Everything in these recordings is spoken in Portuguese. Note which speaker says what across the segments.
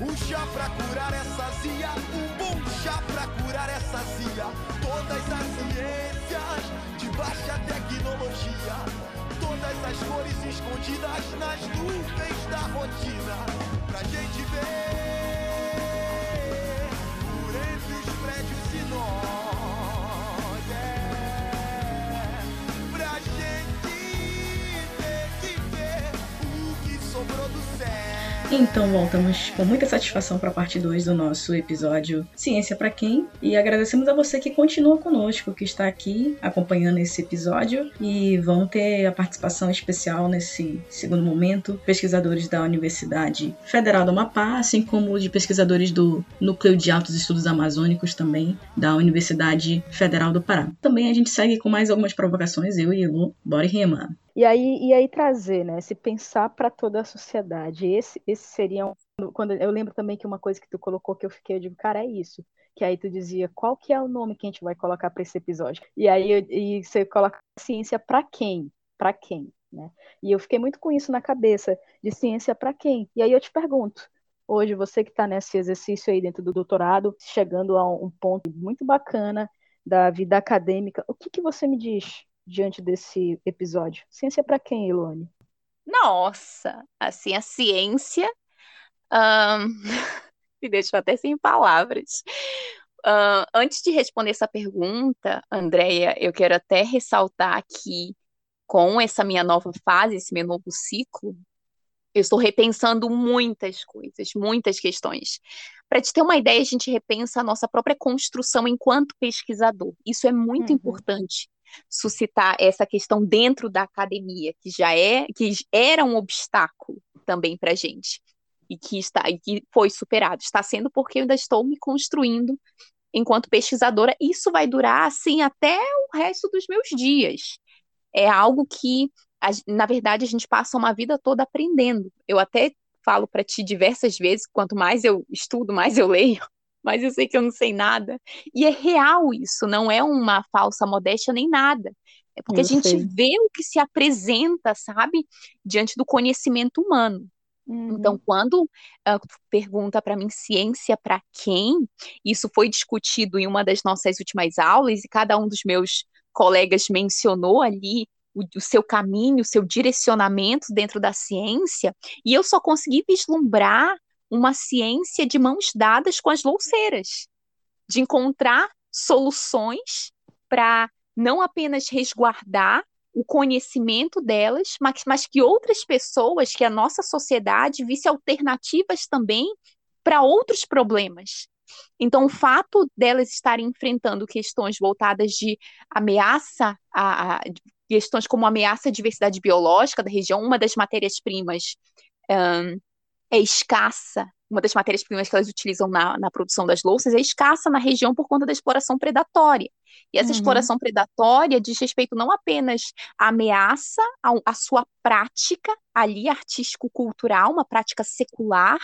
Speaker 1: Um chá pra curar essa zia, um bom chá pra curar essa zia. Todas as ciências de baixa tecnologia, todas as cores escondidas nas nuvens da rotina. Pra gente ver por entre os prédios e nós.
Speaker 2: Então voltamos com muita satisfação para a parte 2 do nosso episódio Ciência para quem? E agradecemos a você que continua conosco, que está aqui acompanhando esse episódio e vão ter a participação especial nesse segundo momento, pesquisadores da Universidade Federal do Amapá, assim como de pesquisadores do Núcleo de Altos Estudos Amazônicos também da Universidade Federal do Pará. Também a gente segue com mais algumas provocações, eu e Elu, bora rimar.
Speaker 3: E aí, e aí trazer, né? Se pensar para toda a sociedade. Esse, esse seria um, quando eu lembro também que uma coisa que tu colocou que eu fiquei, eu digo, cara, é isso. Que aí tu dizia, qual que é o nome que a gente vai colocar para esse episódio? E aí eu, e você coloca ciência para quem? Para quem, né? E eu fiquei muito com isso na cabeça, de ciência para quem? E aí eu te pergunto, hoje você que está nesse exercício aí dentro do doutorado, chegando a um ponto muito bacana da vida acadêmica, o que que você me diz diante desse episódio? Ciência para quem, Elone?
Speaker 4: Nossa, assim, a ciência um, me deixou até sem palavras. Uh, antes de responder essa pergunta, Andréia, eu quero até ressaltar que com essa minha nova fase, esse meu novo ciclo, eu estou repensando muitas coisas, muitas questões. Para te ter uma ideia, a gente repensa a nossa própria construção enquanto pesquisador. Isso é muito uhum. importante suscitar essa questão dentro da academia, que já é que era um obstáculo também para a gente e que está e que foi superado. Está sendo porque eu ainda estou me construindo enquanto pesquisadora. Isso vai durar assim até o resto dos meus dias. É algo que, na verdade, a gente passa uma vida toda aprendendo. Eu até falo para ti diversas vezes, quanto mais eu estudo, mais eu leio, mas eu sei que eu não sei nada. E é real isso, não é uma falsa modéstia nem nada. É porque eu a gente sei. vê o que se apresenta, sabe, diante do conhecimento humano. Uhum. Então, quando uh, pergunta para mim ciência para quem, isso foi discutido em uma das nossas últimas aulas e cada um dos meus colegas mencionou ali o, o, seu caminho, o seu direcionamento dentro da ciência, e eu só consegui vislumbrar uma ciência de mãos dadas com as louceiras, de encontrar soluções para não apenas resguardar o conhecimento delas, mas, mas que outras pessoas, que a nossa sociedade visse alternativas também para outros problemas. Então, o fato delas estarem enfrentando questões voltadas de ameaça, a, a questões como ameaça à diversidade biológica da região, uma das matérias-primas um, é escassa, uma das matérias-primas que elas utilizam na, na, produção das louças é escassa na região por conta da exploração predatória. E essa uhum. exploração predatória diz respeito não apenas à ameaça à sua prática ali artístico-cultural, uma prática secular,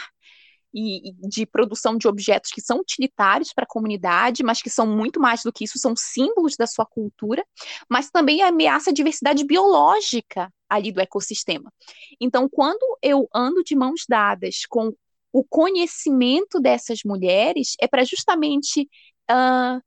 Speaker 4: e, e, de produção de objetos que são utilitários para a comunidade, mas que são muito mais do que isso, são símbolos da sua cultura, mas também ameaça a diversidade biológica ali do ecossistema. Então, quando eu ando de mãos dadas com o conhecimento dessas mulheres, é para justamente uh,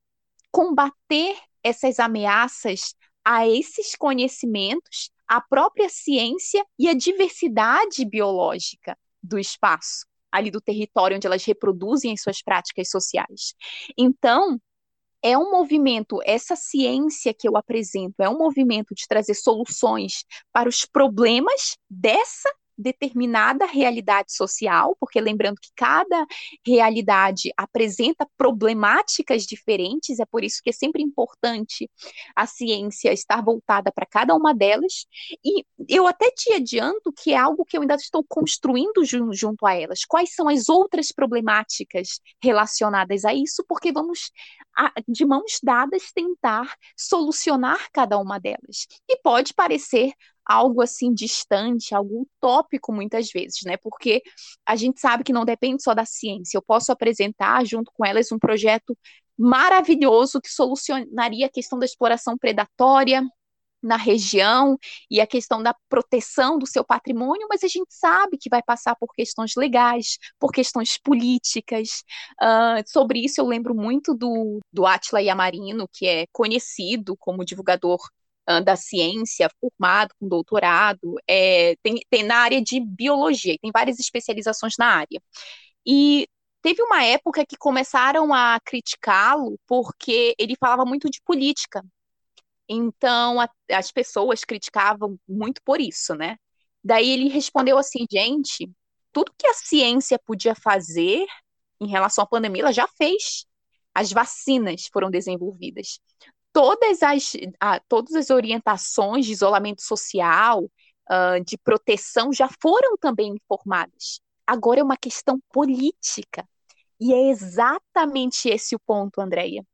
Speaker 4: combater essas ameaças a esses conhecimentos, a própria ciência e a diversidade biológica do espaço, ali do território onde elas reproduzem as suas práticas sociais. Então, é um movimento, essa ciência que eu apresento, é um movimento de trazer soluções para os problemas dessa determinada realidade social, porque lembrando que cada realidade apresenta problemáticas diferentes, é por isso que é sempre importante a ciência estar voltada para cada uma delas. E eu até te adianto que é algo que eu ainda estou construindo junto a elas. Quais são as outras problemáticas relacionadas a isso? Porque vamos de mãos dadas tentar solucionar cada uma delas. E pode parecer algo assim distante, algo utópico muitas vezes, né? Porque a gente sabe que não depende só da ciência. Eu posso apresentar junto com elas um projeto maravilhoso que solucionaria a questão da exploração predatória, na região e a questão da proteção do seu patrimônio, mas a gente sabe que vai passar por questões legais, por questões políticas. Uh, sobre isso eu lembro muito do, do Atila Yamarino, que é conhecido como divulgador da ciência, formado com doutorado, é, tem, tem na área de biologia, tem várias especializações na área. E teve uma época que começaram a criticá-lo porque ele falava muito de política, então, a, as pessoas criticavam muito por isso, né? Daí ele respondeu assim, gente, tudo que a ciência podia fazer em relação à pandemia, ela já fez. As vacinas foram desenvolvidas. Todas as, a, todas as orientações de isolamento social, uh, de proteção, já foram também informadas. Agora é uma questão política. E é exatamente esse o ponto, Andréia.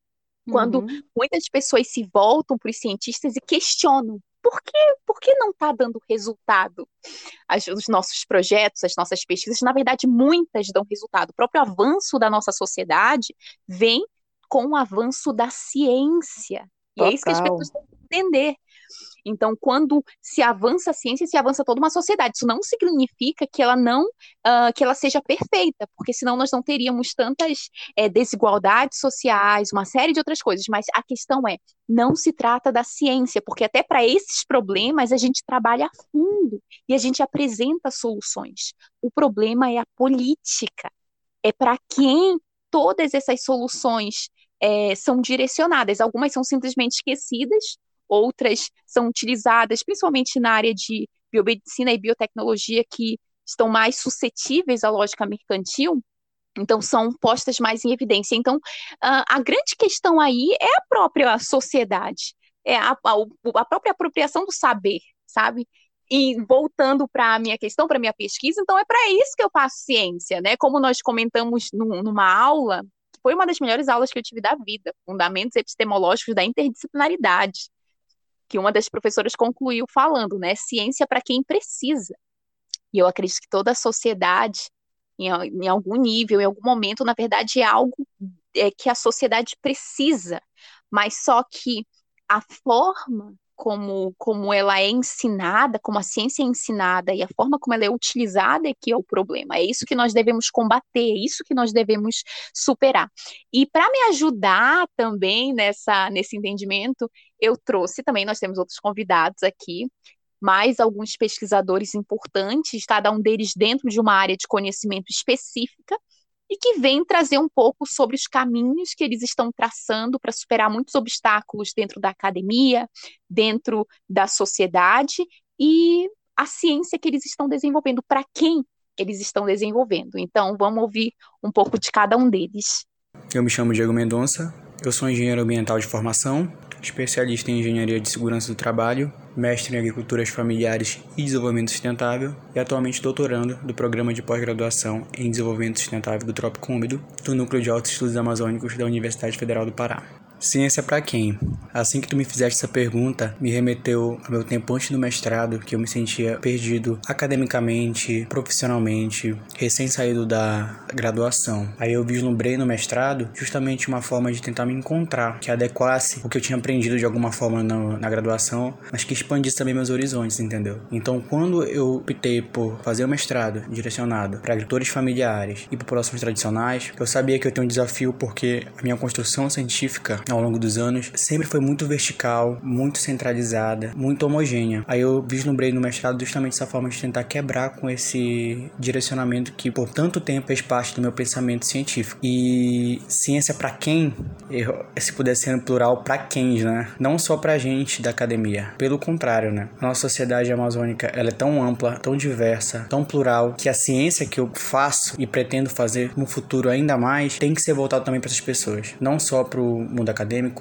Speaker 4: Quando uhum. muitas pessoas se voltam para os cientistas e questionam por que, por que não está dando resultado? As, os nossos projetos, as nossas pesquisas, na verdade, muitas dão resultado. O próprio avanço da nossa sociedade vem com o avanço da ciência. E Total. é isso que as pessoas têm que entender. Então, quando se avança a ciência, se avança toda uma sociedade. Isso não significa que ela não, uh, que ela seja perfeita, porque senão nós não teríamos tantas é, desigualdades sociais, uma série de outras coisas. Mas a questão é, não se trata da ciência, porque até para esses problemas a gente trabalha a fundo e a gente apresenta soluções. O problema é a política. É para quem todas essas soluções é, são direcionadas. Algumas são simplesmente esquecidas, outras são utilizadas principalmente na área de biomedicina e biotecnologia que estão mais suscetíveis à lógica mercantil, então são postas mais em evidência. Então, a grande questão aí é a própria sociedade, é a, a, a própria apropriação do saber, sabe? E voltando para a minha questão, para a minha pesquisa, então é para isso que eu faço ciência, né? Como nós comentamos no, numa aula, foi uma das melhores aulas que eu tive da vida, Fundamentos Epistemológicos da Interdisciplinaridade que uma das professoras concluiu falando, né? Ciência para quem precisa. E eu acredito que toda a sociedade, em, em algum nível, em algum momento, na verdade, é algo é, que a sociedade precisa, mas só que a forma como, como ela é ensinada, como a ciência é ensinada e a forma como ela é utilizada é que é o problema. É isso que nós devemos combater, é isso que nós devemos superar. E para me ajudar também nessa, nesse entendimento, eu trouxe também, nós temos outros convidados aqui, mais alguns pesquisadores importantes, cada um deles dentro de uma área de conhecimento específica, e que vem trazer um pouco sobre os caminhos que eles estão traçando para superar muitos obstáculos dentro da academia, dentro da sociedade e a ciência que eles estão desenvolvendo, para quem eles estão desenvolvendo. Então, vamos ouvir um pouco de cada um deles.
Speaker 5: Eu me chamo Diego Mendonça, eu sou engenheiro ambiental de formação, especialista em engenharia de segurança do trabalho, mestre em agriculturas familiares e desenvolvimento sustentável e atualmente doutorando do programa de pós-graduação em desenvolvimento sustentável do Trópico Úmido do Núcleo de Altos Estudos Amazônicos da Universidade Federal do Pará. Ciência para quem? Assim que tu me fizeste essa pergunta, me remeteu ao meu tempo antes do mestrado, que eu me sentia perdido academicamente, profissionalmente, recém-saído da graduação. Aí eu vislumbrei no mestrado justamente uma forma de tentar me encontrar, que adequasse o que eu tinha aprendido de alguma forma na, na graduação, mas que expandisse também meus horizontes, entendeu? Então, quando eu optei por fazer o mestrado direcionado para agricultores familiares e populações tradicionais, eu sabia que eu tenho um desafio porque a minha construção científica ao longo dos anos sempre foi muito vertical, muito centralizada, muito homogênea. Aí eu vislumbrei no mestrado justamente essa forma de tentar quebrar com esse direcionamento que por tanto tempo fez parte do meu pensamento científico. E ciência para quem? Eu, se pudesse ser no plural, para quem, né? Não só pra gente da academia. Pelo contrário, né? A nossa sociedade amazônica, ela é tão ampla, tão diversa, tão plural, que a ciência que eu faço e pretendo fazer no futuro ainda mais, tem que ser voltado também para essas pessoas. Não só pro mundo acadêmico,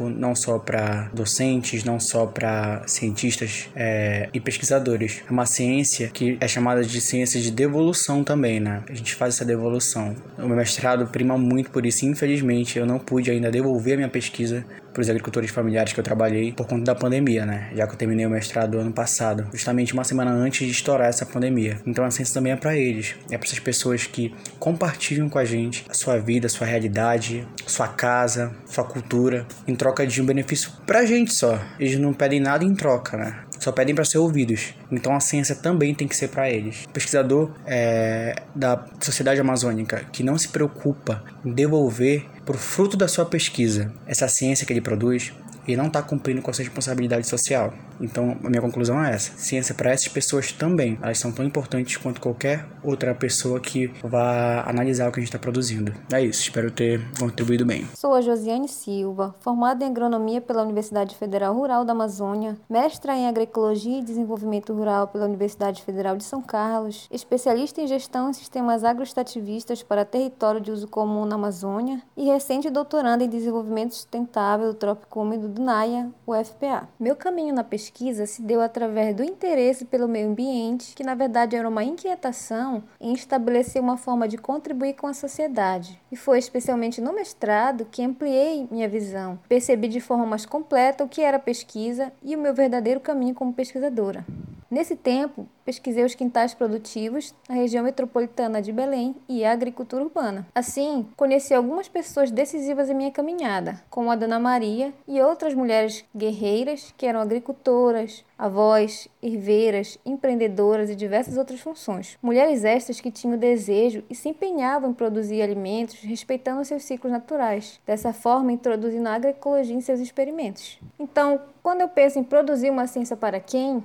Speaker 5: não só para docentes, não só para cientistas é, e pesquisadores. É uma ciência que é chamada de ciência de devolução também, né? A gente faz essa devolução. O meu mestrado prima muito por isso. Infelizmente, eu não pude ainda devolver a minha pesquisa para os agricultores familiares que eu trabalhei por conta da pandemia, né? Já que eu terminei o mestrado ano passado, justamente uma semana antes de estourar essa pandemia. Então a ciência também é para eles, é para essas pessoas que compartilham com a gente a sua vida, a sua realidade, sua casa, sua cultura, em troca de um benefício pra gente só. Eles não pedem nada em troca, né? Só pedem para ser ouvidos. Então a ciência também tem que ser para eles. O pesquisador é, da sociedade amazônica que não se preocupa em devolver por fruto da sua pesquisa essa ciência que ele produz, ele não está cumprindo com a sua responsabilidade social. Então, a minha conclusão é essa: ciência para essas pessoas também, elas são tão importantes quanto qualquer outra pessoa que vá analisar o que a gente está produzindo. É isso, espero ter contribuído bem.
Speaker 6: Sou a Josiane Silva, formada em agronomia pela Universidade Federal Rural da Amazônia, mestra em agroecologia e desenvolvimento rural pela Universidade Federal de São Carlos, especialista em gestão em sistemas agroestativistas para território de uso comum na Amazônia e recente doutoranda em desenvolvimento sustentável do Trópico Úmido do NAIA, UFPA. Meu caminho na pesquisa pesquisa se deu através do interesse pelo meio ambiente, que na verdade era uma inquietação em estabelecer uma forma de contribuir com a sociedade. E foi especialmente no mestrado que ampliei minha visão, percebi de forma mais completa o que era pesquisa e o meu verdadeiro caminho como pesquisadora. Nesse tempo, pesquisei os quintais produtivos na região metropolitana de Belém e a agricultura urbana. Assim, conheci algumas pessoas decisivas em minha caminhada, como a Dona Maria e outras mulheres guerreiras que eram agricultoras, avós, herveiras, empreendedoras e diversas outras funções. Mulheres estas que tinham desejo e se empenhavam em produzir alimentos respeitando seus ciclos naturais, dessa forma introduzindo a agroecologia em seus experimentos. Então, quando eu penso em produzir uma ciência para quem,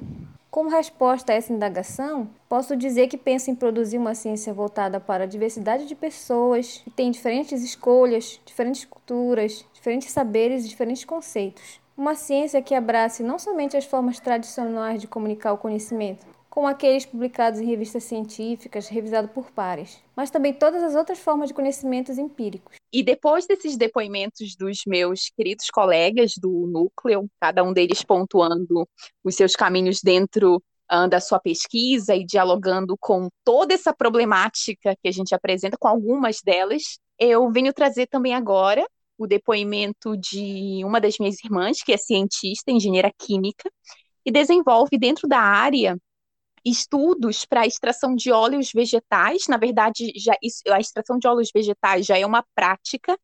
Speaker 6: como resposta a essa indagação, posso dizer que penso em produzir uma ciência voltada para a diversidade de pessoas que têm diferentes escolhas, diferentes culturas, diferentes saberes e diferentes conceitos. Uma ciência que abrace não somente as formas tradicionais de comunicar o conhecimento, como aqueles publicados em revistas científicas, revisados por pares, mas também todas as outras formas de conhecimentos empíricos.
Speaker 4: E depois desses depoimentos dos meus queridos colegas do núcleo, cada um deles pontuando os seus caminhos dentro uh, da sua pesquisa e dialogando com toda essa problemática que a gente apresenta, com algumas delas, eu venho trazer também agora o depoimento de uma das minhas irmãs, que é cientista, engenheira química, e desenvolve dentro da área estudos para extração de óleos vegetais. Na verdade, já, a extração de óleos vegetais já é uma prática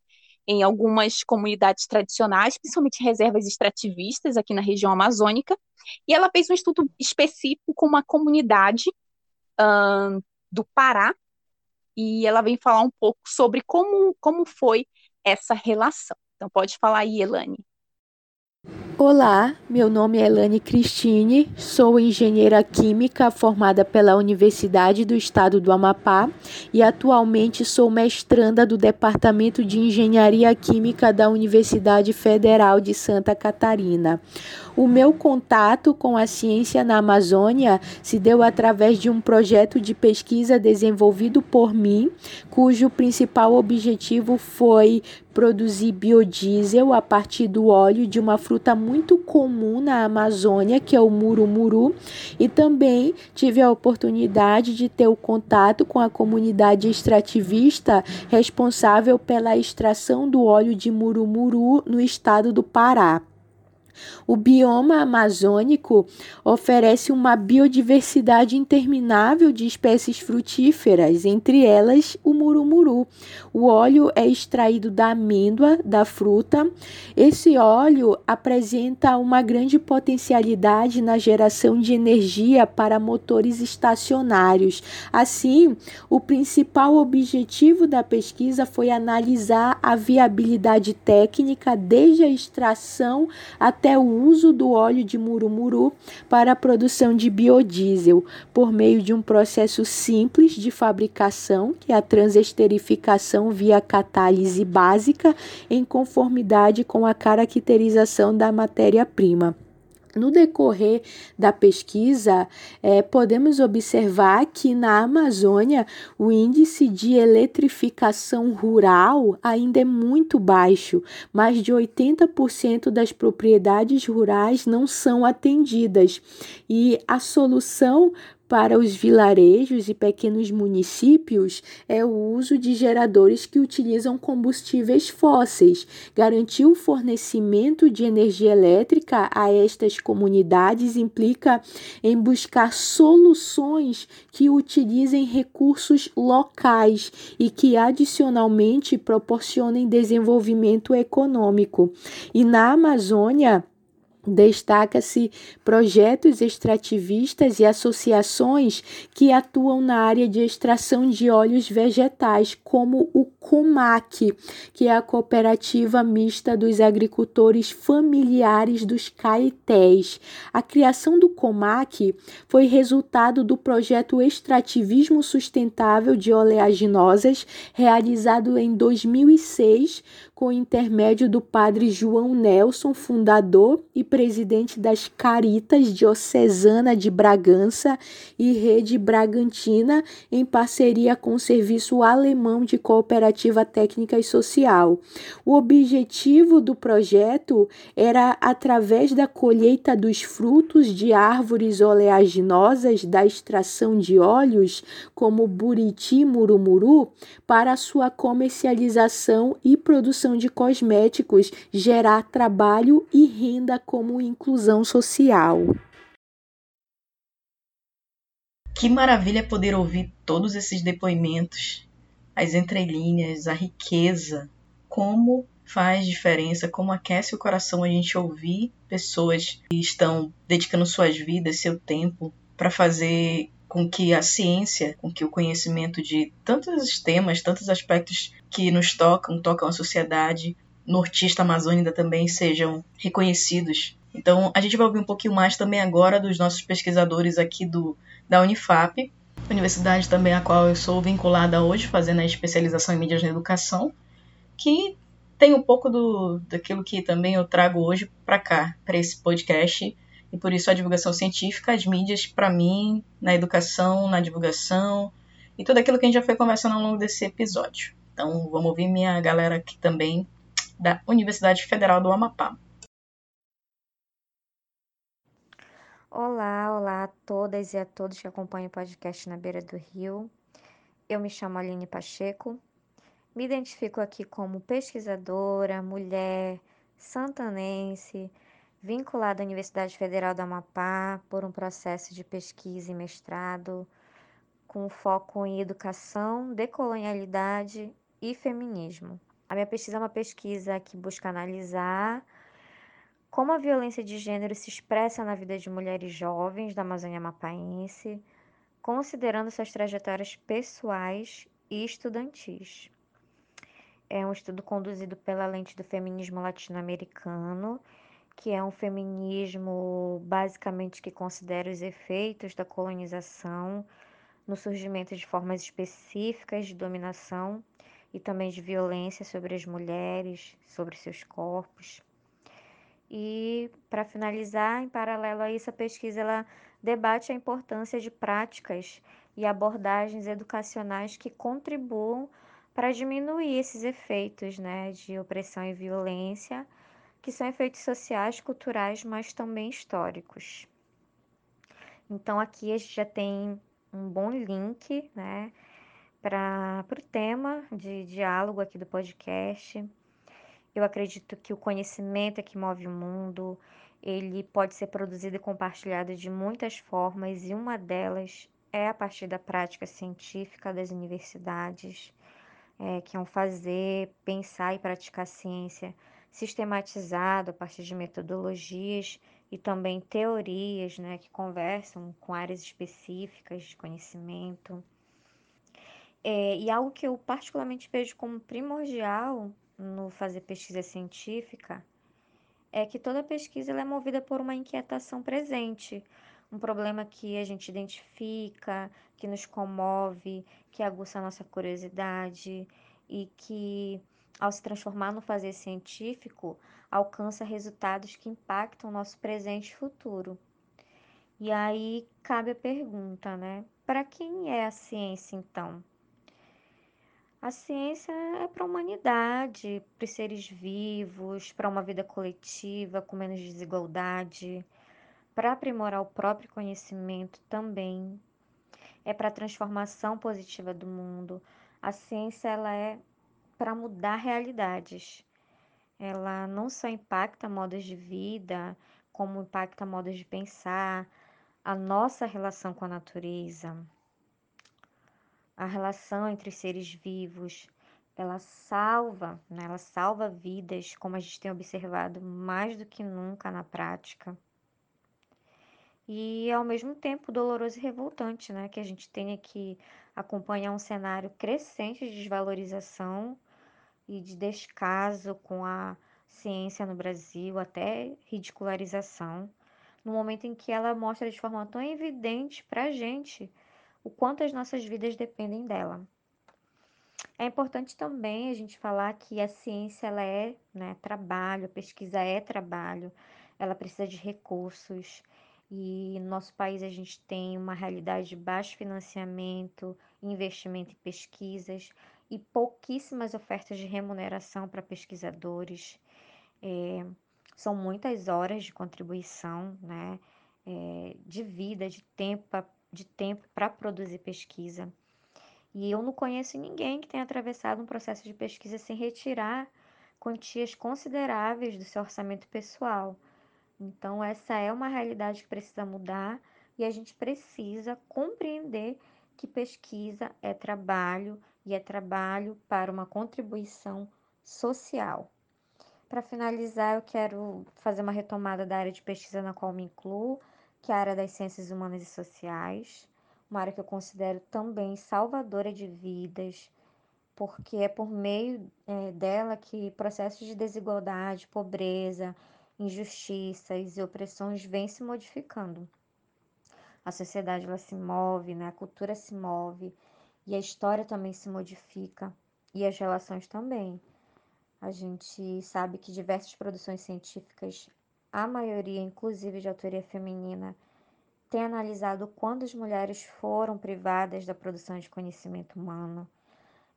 Speaker 4: em algumas comunidades tradicionais, principalmente reservas extrativistas aqui na região amazônica. E ela fez um estudo específico com uma comunidade do Pará, e ela vem falar um pouco sobre como, como foi essa relação. Então, pode falar aí, Elane.
Speaker 7: Olá, meu nome é Elane Cristine, sou engenheira química formada pela Universidade do Estado do Amapá e atualmente sou mestranda do Departamento de Engenharia Química da Universidade Federal de Santa Catarina. O meu contato com a ciência na Amazônia se deu através de um projeto de pesquisa desenvolvido por mim, cujo principal objetivo foi produzir biodiesel a partir do óleo de uma fruta muito comum na Amazônia, que é o murumuru, e também tive a oportunidade de ter o contato com a comunidade extrativista responsável pela extração do óleo de murumuru no estado do Pará. O bioma amazônico oferece uma biodiversidade interminável de espécies frutíferas, entre elas o murumuru. O óleo é extraído da amêndoa da fruta. Esse óleo apresenta uma grande potencialidade na geração de energia para motores estacionários. Assim, o principal objetivo da pesquisa foi analisar a viabilidade técnica desde a extração até até o uso do óleo de murumuru para a produção de biodiesel, por meio de um processo simples de fabricação, que é a transesterificação via catálise básica, em conformidade com a caracterização da matéria-prima. No decorrer da pesquisa, é, podemos observar que na Amazônia o índice de eletrificação rural ainda é muito baixo, mais de 80% das propriedades rurais não são atendidas. E a solução para os vilarejos e pequenos municípios é o uso de geradores que utilizam combustíveis fósseis. Garantir o fornecimento de energia elétrica a estas comunidades implica em buscar soluções que utilizem recursos locais e que adicionalmente proporcionem desenvolvimento econômico. E na Amazônia, Destaca-se projetos extrativistas e associações que atuam na área de extração de óleos vegetais, como o COMAC, que é a Cooperativa Mista dos Agricultores Familiares dos Caetés. A criação do COMAC foi resultado do projeto Extrativismo Sustentável de Oleaginosas, realizado em 2006 com o intermédio do padre João Nelson, fundador e presidente das Caritas Diocesana de Bragança e Rede Bragantina, em parceria com o Serviço Alemão de Cooperativa Técnica e Social. O objetivo do projeto era, através da colheita dos frutos de árvores oleaginosas da extração de óleos, como buriti murumuru, para sua comercialização e produção de cosméticos gerar trabalho e renda como inclusão social.
Speaker 2: Que maravilha poder ouvir todos esses depoimentos, as entrelinhas, a riqueza, como faz diferença, como aquece o coração a gente ouvir pessoas que estão dedicando suas vidas, seu tempo para fazer com que a ciência, com que o conhecimento de tantos temas, tantos aspectos que nos tocam, tocam a sociedade nortista amazônica também sejam reconhecidos. Então, a gente vai ouvir um pouquinho mais também agora dos nossos pesquisadores aqui do da Unifap, universidade também a qual eu sou vinculada hoje, fazendo a especialização em mídias na educação, que tem um pouco do daquilo que também eu trago hoje para cá, para esse podcast, e por isso a divulgação científica, as mídias, para mim, na educação, na divulgação e tudo aquilo que a gente já foi conversando ao longo desse episódio. Então, vamos ouvir minha galera aqui também da Universidade Federal do Amapá.
Speaker 8: Olá, olá a todas e a todos que acompanham o podcast Na Beira do Rio. Eu me chamo Aline Pacheco. Me identifico aqui como pesquisadora, mulher, santanense, vinculada à Universidade Federal do Amapá por um processo de pesquisa e mestrado com foco em educação, decolonialidade e feminismo. A minha pesquisa é uma pesquisa que busca analisar como a violência de gênero se expressa na vida de mulheres jovens da Amazônia Mapaense, considerando suas trajetórias pessoais e estudantis. É um estudo conduzido pela lente do feminismo latino-americano, que é um feminismo basicamente que considera os efeitos da colonização no surgimento de formas específicas de dominação e também de violência sobre as mulheres, sobre seus corpos. E para finalizar, em paralelo a isso, a pesquisa ela debate a importância de práticas e abordagens educacionais que contribuam para diminuir esses efeitos né, de opressão e violência, que são efeitos sociais, culturais, mas também históricos. Então aqui a gente já tem um bom link, né, para o tema de diálogo aqui do podcast. Eu acredito que o conhecimento é que move o mundo, ele pode ser produzido e compartilhado de muitas formas, e uma delas é a partir da prática científica das universidades, é, que é um fazer, pensar e praticar ciência sistematizado a partir de metodologias e também teorias né, que conversam com áreas específicas de conhecimento. É, e algo que eu particularmente vejo como primordial no fazer pesquisa científica é que toda pesquisa é movida por uma inquietação presente, um problema que a gente identifica, que nos comove, que aguça a nossa curiosidade e que, ao se transformar no fazer científico, alcança resultados que impactam o nosso presente e futuro. E aí cabe a pergunta, né? Para quem é a ciência então? A ciência é para a humanidade, para os seres vivos, para uma vida coletiva com menos desigualdade, para aprimorar o próprio conhecimento também. é para a transformação positiva do mundo. A ciência ela é para mudar realidades. Ela não só impacta modos de vida, como impacta modos de pensar, a nossa relação com a natureza, a relação entre seres vivos, ela salva, né? ela salva vidas, como a gente tem observado mais do que nunca na prática. E ao mesmo tempo doloroso e revoltante, né? Que a gente tenha que acompanhar um cenário crescente de desvalorização e de descaso com a ciência no Brasil, até ridicularização, no momento em que ela mostra de forma tão evidente para a gente o quanto as nossas vidas dependem dela. É importante também a gente falar que a ciência ela é né, trabalho, a pesquisa é trabalho, ela precisa de recursos, e no nosso país a gente tem uma realidade de baixo financiamento, investimento em pesquisas e pouquíssimas ofertas de remuneração para pesquisadores. É, são muitas horas de contribuição, né? É, de vida, de tempo, de tempo para produzir pesquisa. E eu não conheço ninguém que tenha atravessado um processo de pesquisa sem retirar quantias consideráveis do seu orçamento pessoal. Então, essa é uma realidade que precisa mudar e a gente precisa compreender que pesquisa é trabalho e é trabalho para uma contribuição social. Para finalizar, eu quero fazer uma retomada da área de pesquisa na qual me incluo, que é a área das ciências humanas e sociais, uma área que eu considero também salvadora de vidas, porque é por meio é, dela que processos de desigualdade, pobreza, injustiças e opressões vêm se modificando. A sociedade ela se move, né? a cultura se move e a história também se modifica e as relações também. A gente sabe que diversas produções científicas, a maioria inclusive de autoria feminina, tem analisado quando as mulheres foram privadas da produção de conhecimento humano,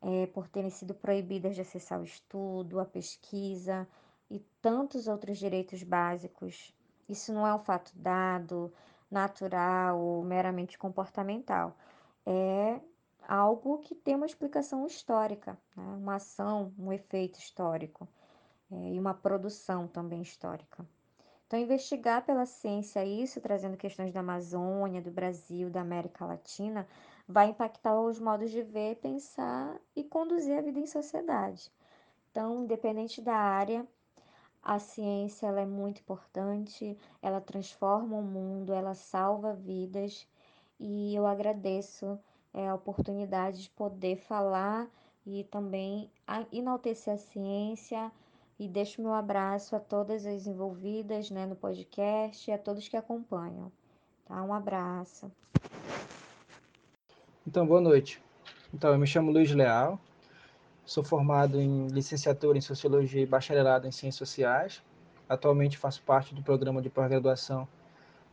Speaker 8: é, por terem sido proibidas de acessar o estudo, a pesquisa e tantos outros direitos básicos. Isso não é um fato dado, natural ou meramente comportamental. É algo que tem uma explicação histórica, né? uma ação, um efeito histórico é, e uma produção também histórica. Então, investigar pela ciência isso, trazendo questões da Amazônia, do Brasil, da América Latina, vai impactar os modos de ver, pensar e conduzir a vida em sociedade. Então, independente da área, a ciência ela é muito importante, ela transforma o mundo, ela salva vidas e eu agradeço é, a oportunidade de poder falar e também enaltecer a ciência e deixo meu abraço a todas as envolvidas né, no podcast e a todos que acompanham. Tá? Um abraço.
Speaker 9: Então, boa noite. Então, eu me chamo Luiz Leal, Sou formado em licenciatura em Sociologia e bacharelado em Ciências Sociais. Atualmente faço parte do programa de pós-graduação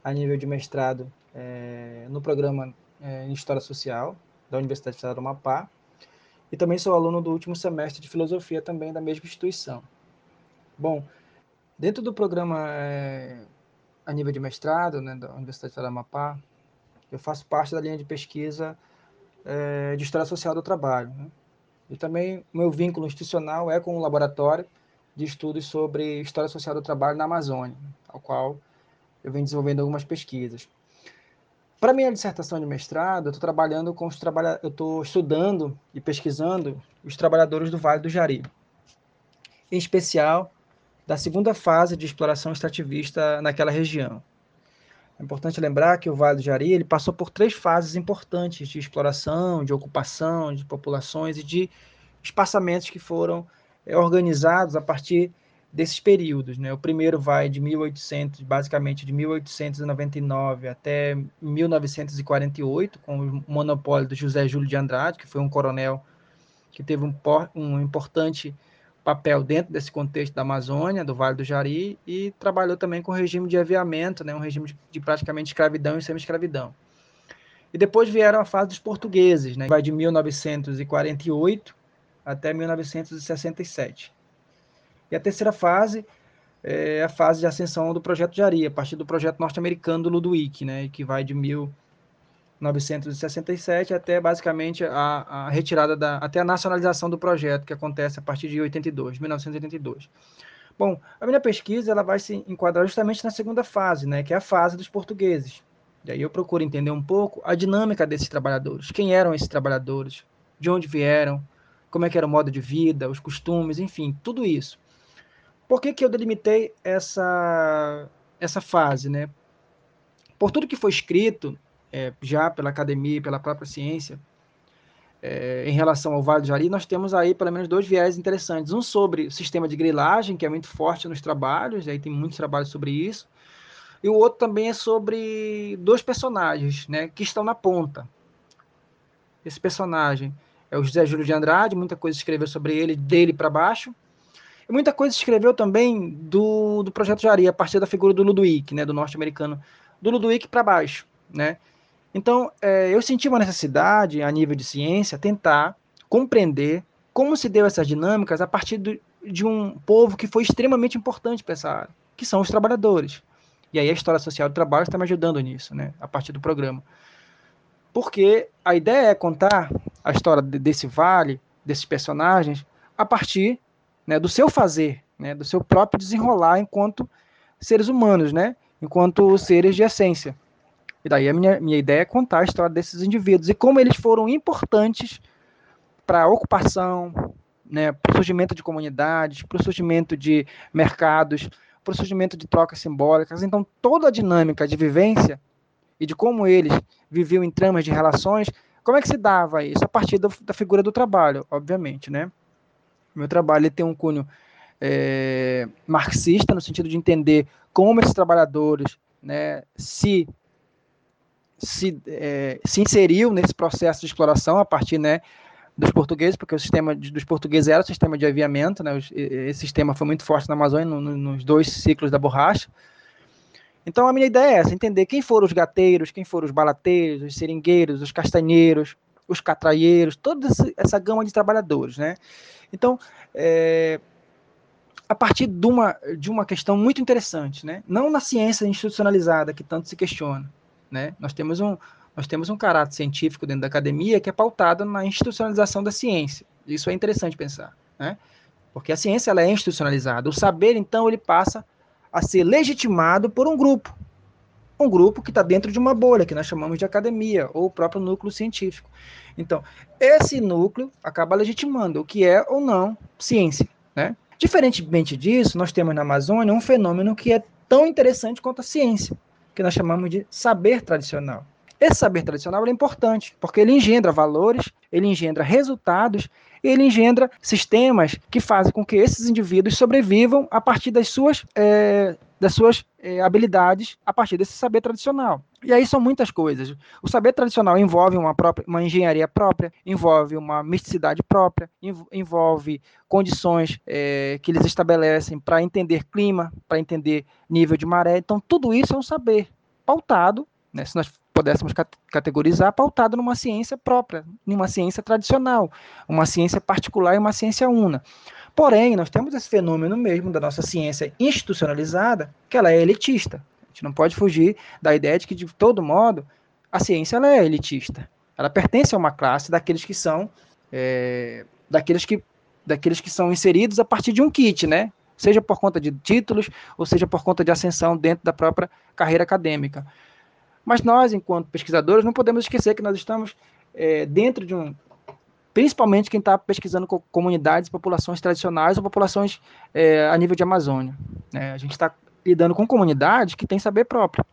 Speaker 9: a nível de mestrado é, no programa é, em História Social da Universidade Federal do Amapá. E também sou aluno do último semestre de Filosofia também da mesma instituição. Bom, dentro do programa é, a nível de mestrado né, da Universidade Federal do Amapá, eu faço parte da linha de pesquisa de História Social do Trabalho. Né? E também meu vínculo institucional é com o laboratório de estudos sobre história social do trabalho na Amazônia, ao qual eu venho desenvolvendo algumas pesquisas. Para minha dissertação de mestrado, eu estou trabalhando com os trabalhadores, eu estou estudando e pesquisando os trabalhadores do Vale do Jari, em especial da segunda fase de exploração extrativista naquela região. É importante lembrar que o Vale do Jari ele passou por três fases importantes de exploração, de ocupação, de populações e de espaçamentos que foram é, organizados a partir desses períodos. Né? O primeiro vai de 1800, basicamente de 1899 até 1948, com o monopólio do José Júlio de Andrade, que foi um coronel que teve um, um importante papel dentro desse contexto da Amazônia, do Vale do Jari, e trabalhou também com o regime de aviamento, né, um regime de, de praticamente escravidão e semi-escravidão. E depois vieram a fase dos portugueses, né, vai de 1948 até 1967. E a terceira fase é a fase de ascensão do projeto Jari, a partir do projeto norte-americano do Ludwig, né, que vai de 1000 1967 até basicamente a, a, retirada da até a nacionalização do projeto que acontece a partir de 82, 1982. Bom, a minha pesquisa ela vai se enquadrar justamente na segunda fase, né, que é a fase dos portugueses. E aí eu procuro entender um pouco a dinâmica desses trabalhadores, quem eram esses trabalhadores, de onde vieram, como é que era o modo de vida, os costumes, enfim, tudo isso. Por que, que eu delimitei essa essa fase, né? Por tudo que foi escrito é, já pela academia e pela própria ciência, é, em relação ao Vale do Jari, nós temos aí pelo menos dois viés interessantes. Um sobre o sistema de grilagem, que é muito forte nos trabalhos, aí tem muitos trabalhos sobre isso. E o outro também é sobre dois personagens, né, que estão na ponta. Esse personagem é o José Júlio de Andrade, muita coisa escreveu sobre ele, dele para baixo. E muita coisa escreveu também do, do projeto Jari, a partir da figura do Ludwig, né, do norte-americano, do Ludwig para baixo, né? Então, é, eu senti uma necessidade, a nível de ciência, tentar compreender como se deu essas dinâmicas a partir do, de um povo que foi extremamente importante para essa área, que são os trabalhadores. E aí a História Social do Trabalho está me ajudando nisso, né, a partir do programa. Porque a ideia é contar a história desse vale, desses personagens, a partir né, do seu fazer, né, do seu próprio desenrolar enquanto seres humanos, né, enquanto seres de essência. E daí a minha, minha ideia é contar a história desses indivíduos e como eles foram importantes para a ocupação, né, para o surgimento de comunidades, para o surgimento de mercados, para o surgimento de trocas simbólicas. Então, toda a dinâmica de vivência e de como eles viviam em tramas de relações, como é que se dava isso? A partir do, da figura do trabalho, obviamente, né? Meu trabalho tem um cunho é, marxista, no sentido de entender como esses trabalhadores né, se se, é, se inseriu nesse processo de exploração a partir né, dos portugueses, porque o sistema de, dos portugueses era o sistema de aviamento, né, esse sistema foi muito forte na Amazônia no, no, nos dois ciclos da borracha. Então a minha ideia é essa, entender quem foram os gateiros, quem foram os balateiros, os seringueiros, os castanheiros, os catraieiros, toda essa gama de trabalhadores, né? Então, é, a partir de uma, de uma questão muito interessante, né? Não na ciência institucionalizada que tanto se questiona, né? Nós temos um nós temos um caráter científico dentro da academia que é pautado na institucionalização da ciência. Isso é interessante pensar, né? Porque a ciência ela é institucionalizada. O saber, então, ele passa a ser legitimado por um grupo. Um grupo que está dentro de uma bolha, que nós chamamos de academia, ou o próprio núcleo científico. Então, esse núcleo acaba legitimando o que é ou não ciência. Né? Diferentemente disso, nós temos na Amazônia um fenômeno que é tão interessante quanto a ciência, que nós chamamos de saber tradicional. Esse saber tradicional é importante, porque ele engendra valores, ele engendra resultados, ele engendra sistemas que fazem com que esses indivíduos sobrevivam a partir das suas, é, das suas é, habilidades, a partir desse saber tradicional. E aí são muitas coisas. O saber tradicional envolve uma, própria, uma engenharia própria, envolve uma misticidade própria, envolve condições é, que eles estabelecem para entender clima, para entender nível de maré. Então, tudo isso é um saber pautado, né, se nós pudéssemos categorizar, pautado numa ciência própria, numa ciência tradicional, uma ciência particular e uma ciência una. Porém, nós temos esse fenômeno mesmo da nossa ciência institucionalizada, que ela é elitista gente não pode fugir da ideia de que, de todo modo, a ciência ela é elitista. Ela pertence a uma classe daqueles que são é, daqueles que daqueles que são inseridos a partir de um kit, né? Seja por conta de títulos ou seja por conta de ascensão dentro da própria carreira acadêmica. Mas nós, enquanto pesquisadores, não podemos esquecer que nós estamos é, dentro de um principalmente quem está pesquisando com comunidades, populações tradicionais ou populações é, a nível de Amazônia. Né? A gente está lidando com comunidades que têm saber próprio.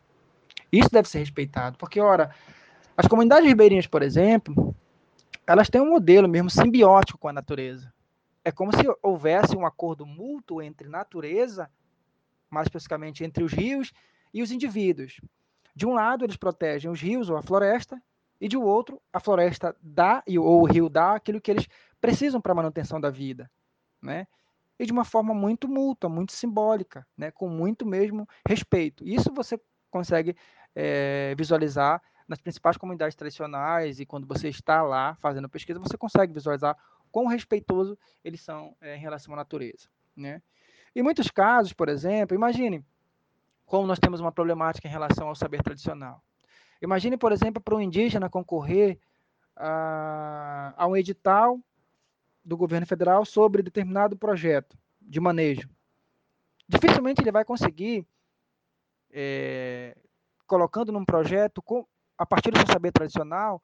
Speaker 9: Isso deve ser respeitado, porque, ora, as comunidades ribeirinhas, por exemplo, elas têm um modelo mesmo simbiótico com a natureza. É como se houvesse um acordo mútuo entre natureza, mais especificamente entre os rios e os indivíduos. De um lado, eles protegem os rios ou a floresta, e de outro, a floresta dá ou o rio dá aquilo que eles precisam para a manutenção da vida, né? e de uma forma muito mútua, muito simbólica, né, com muito mesmo respeito. Isso você consegue é, visualizar nas principais comunidades tradicionais e quando você está lá fazendo pesquisa, você consegue visualizar quão respeitoso eles são é, em relação à natureza. Né? Em muitos casos, por exemplo, imagine como nós temos uma problemática em relação ao saber tradicional. Imagine, por exemplo, para um indígena concorrer a, a um edital do governo federal sobre determinado projeto de manejo. Dificilmente ele vai conseguir, é, colocando num projeto, com, a partir do seu saber tradicional,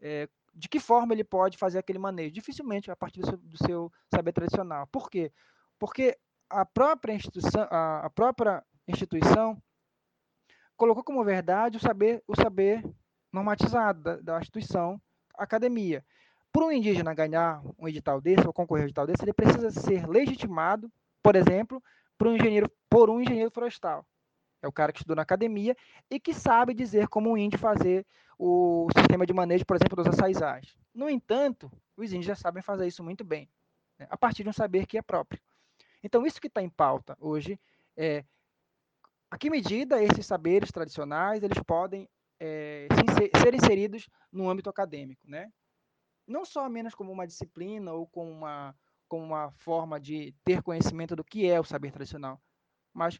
Speaker 9: é, de que forma ele pode fazer aquele manejo? Dificilmente a partir do seu, do seu saber tradicional. Por quê? Porque a própria instituição, a, a própria instituição colocou como verdade o saber, o saber normatizado da, da instituição academia. Para um indígena ganhar um edital desse ou concorrer a um edital desse, ele precisa ser legitimado, por exemplo, por um engenheiro, por um engenheiro florestal. É o cara que estudou na academia e que sabe dizer como um índio fazer o sistema de manejo, por exemplo, dos açaizais. No entanto, os índios já sabem fazer isso muito bem, né, a partir de um saber que é próprio. Então, isso que está em pauta hoje é a que medida esses saberes tradicionais eles podem é, ser inseridos no âmbito acadêmico, né? Não só apenas como uma disciplina ou como uma, como uma forma de ter conhecimento do que é o saber tradicional, mas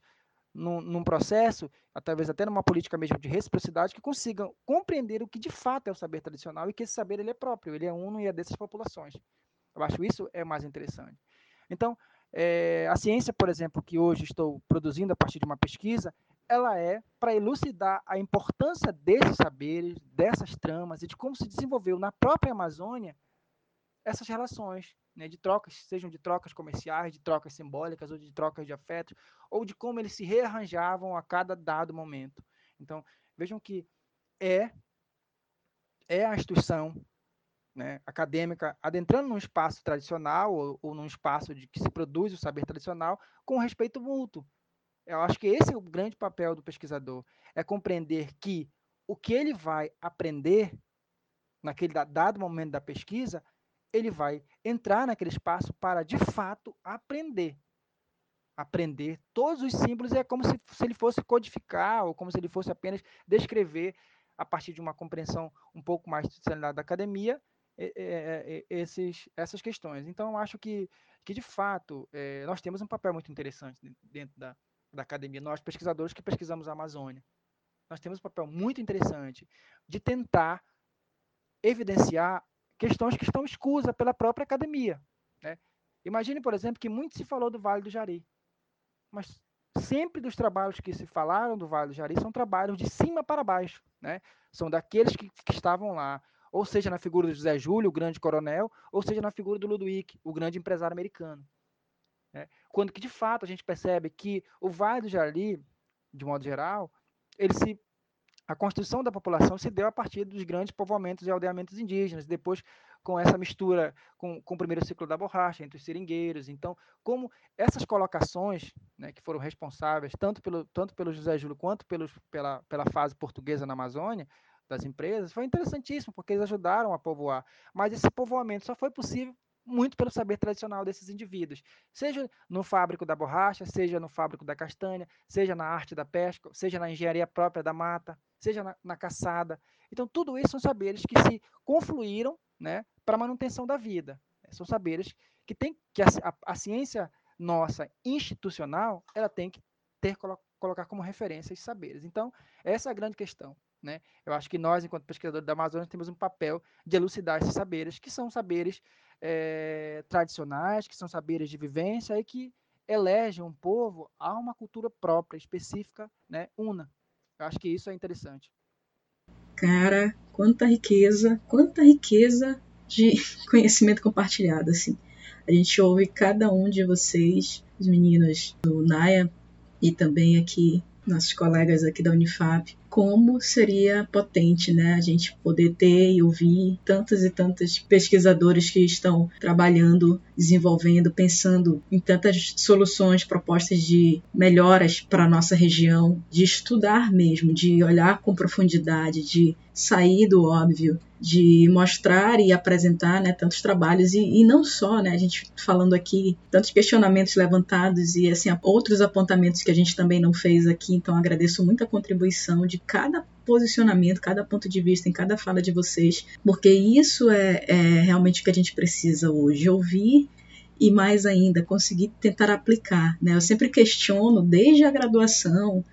Speaker 9: num, num, processo, talvez até numa política mesmo de reciprocidade, que consigam compreender o que de fato é o saber tradicional e que esse saber ele é próprio, ele é uno e é dessas populações. Eu acho isso é mais interessante. Então, é, a ciência, por exemplo, que hoje estou produzindo a partir de uma pesquisa, ela é para elucidar a importância desses saberes, dessas tramas e de como se desenvolveu na própria Amazônia essas relações né, de trocas, sejam de trocas comerciais, de trocas simbólicas ou de trocas de afetos, ou de como eles se rearranjavam a cada dado momento. Então, vejam que é é a instituição né, acadêmica adentrando num espaço tradicional ou, ou num espaço de que se produz o saber tradicional com respeito mútuo. Eu acho que esse é o grande papel do pesquisador, é compreender que o que ele vai aprender naquele dado momento da pesquisa ele vai entrar naquele espaço para, de fato, aprender. Aprender todos os símbolos é como se, se ele fosse codificar, ou como se ele fosse apenas descrever, a partir de uma compreensão um pouco mais institucionalizada da academia, esses, essas questões. Então, eu acho que, que de fato, é, nós temos um papel muito interessante dentro da, da academia, nós pesquisadores que pesquisamos a Amazônia. Nós temos um papel muito interessante de tentar evidenciar questões que estão escusas pela própria academia. Né? Imagine, por exemplo, que muito se falou do Vale do Jari, mas sempre dos trabalhos que se falaram do Vale do Jari são trabalhos de cima para baixo, né? São daqueles que, que estavam lá, ou seja, na figura do José Júlio, o grande coronel, ou seja, na figura do Ludwig, o grande empresário americano. Né? Quando que, de fato, a gente percebe que o Vale do Jari, de modo geral, ele se a construção da população se deu a partir dos grandes povoamentos e aldeamentos indígenas, depois com essa mistura com, com o primeiro ciclo da borracha, entre os seringueiros. Então, como essas colocações, né, que foram responsáveis tanto pelo, tanto pelo José Júlio quanto pelos, pela, pela fase portuguesa na Amazônia, das empresas, foi interessantíssimo, porque eles ajudaram a povoar. Mas esse povoamento só foi possível muito pelo saber tradicional desses indivíduos, seja no fábrico da borracha, seja no fábrico da castanha, seja na arte da pesca, seja na engenharia própria da mata, seja na, na caçada. Então, tudo isso são saberes que se confluíram né, para a manutenção da vida. São saberes que tem que a, a, a ciência nossa institucional ela tem que ter colocar como referência esses saberes. Então, essa é a grande questão. Né? Eu acho que nós, enquanto pesquisadores da Amazônia, temos um papel de elucidar esses saberes, que são saberes é, tradicionais, que são saberes de vivência e que elegem um povo a uma cultura própria, específica, né, una. Eu acho que isso é interessante.
Speaker 2: Cara, quanta riqueza, quanta riqueza de conhecimento compartilhado, assim. A gente ouve cada um de vocês, os meninos do Naya e também aqui nossos colegas aqui da Unifap, como seria potente, né, a gente poder ter e ouvir tantos e tantos pesquisadores que estão trabalhando, desenvolvendo, pensando em tantas soluções, propostas de melhoras para a nossa região, de estudar mesmo, de olhar com profundidade, de sair do óbvio, de mostrar e apresentar né, tantos trabalhos. E, e, não só, né, a gente falando aqui, tantos questionamentos levantados e assim outros apontamentos que a gente também não fez aqui, então agradeço muito a contribuição de cada posicionamento, cada ponto de vista em cada fala de vocês, porque isso é, é realmente o que a gente precisa hoje, ouvir e mais ainda conseguir tentar aplicar. Né? Eu sempre questiono desde a graduação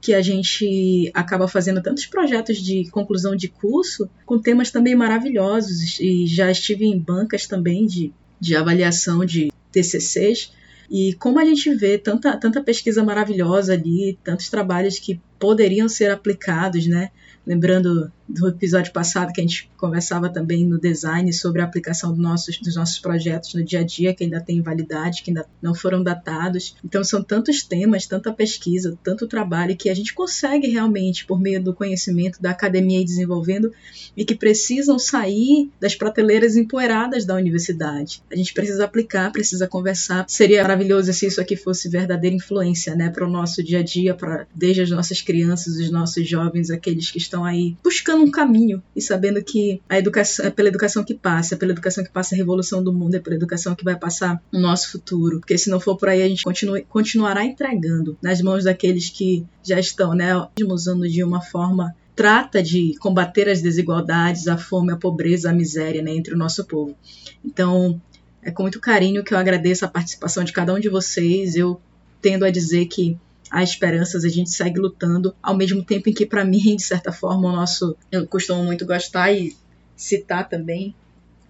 Speaker 2: que a gente acaba fazendo tantos projetos de conclusão de curso com temas também maravilhosos e já estive em bancas também de, de avaliação de TCCs e como a gente vê tanta, tanta pesquisa maravilhosa ali, tantos trabalhos que poderiam ser aplicados, né? Lembrando do episódio passado que a gente conversava também no design sobre a aplicação do nossos, dos nossos projetos no dia a dia, que ainda tem validade, que ainda não foram datados. Então são tantos temas, tanta pesquisa, tanto trabalho que a gente consegue realmente, por meio do conhecimento da academia ir desenvolvendo, e que precisam sair das prateleiras empoeiradas da universidade. A gente precisa aplicar, precisa conversar. Seria maravilhoso se isso aqui fosse verdadeira influência né, para o nosso dia a dia, para desde as nossas crianças, os nossos jovens, aqueles que estão aí buscando um caminho e sabendo que a educação é pela educação que passa, é pela educação que passa a revolução do mundo, é pela educação que vai passar o nosso futuro. Porque se não for por aí, a gente continue, continuará entregando nas mãos daqueles que já estão, né, usando de uma forma trata de combater as desigualdades, a fome, a pobreza, a miséria né, entre o nosso povo. Então, é com muito carinho que eu agradeço a participação de cada um de vocês. Eu tendo a dizer que há esperanças, a gente segue lutando, ao mesmo tempo em que, para mim, de certa forma, o nosso. Eu costumo muito gostar e citar também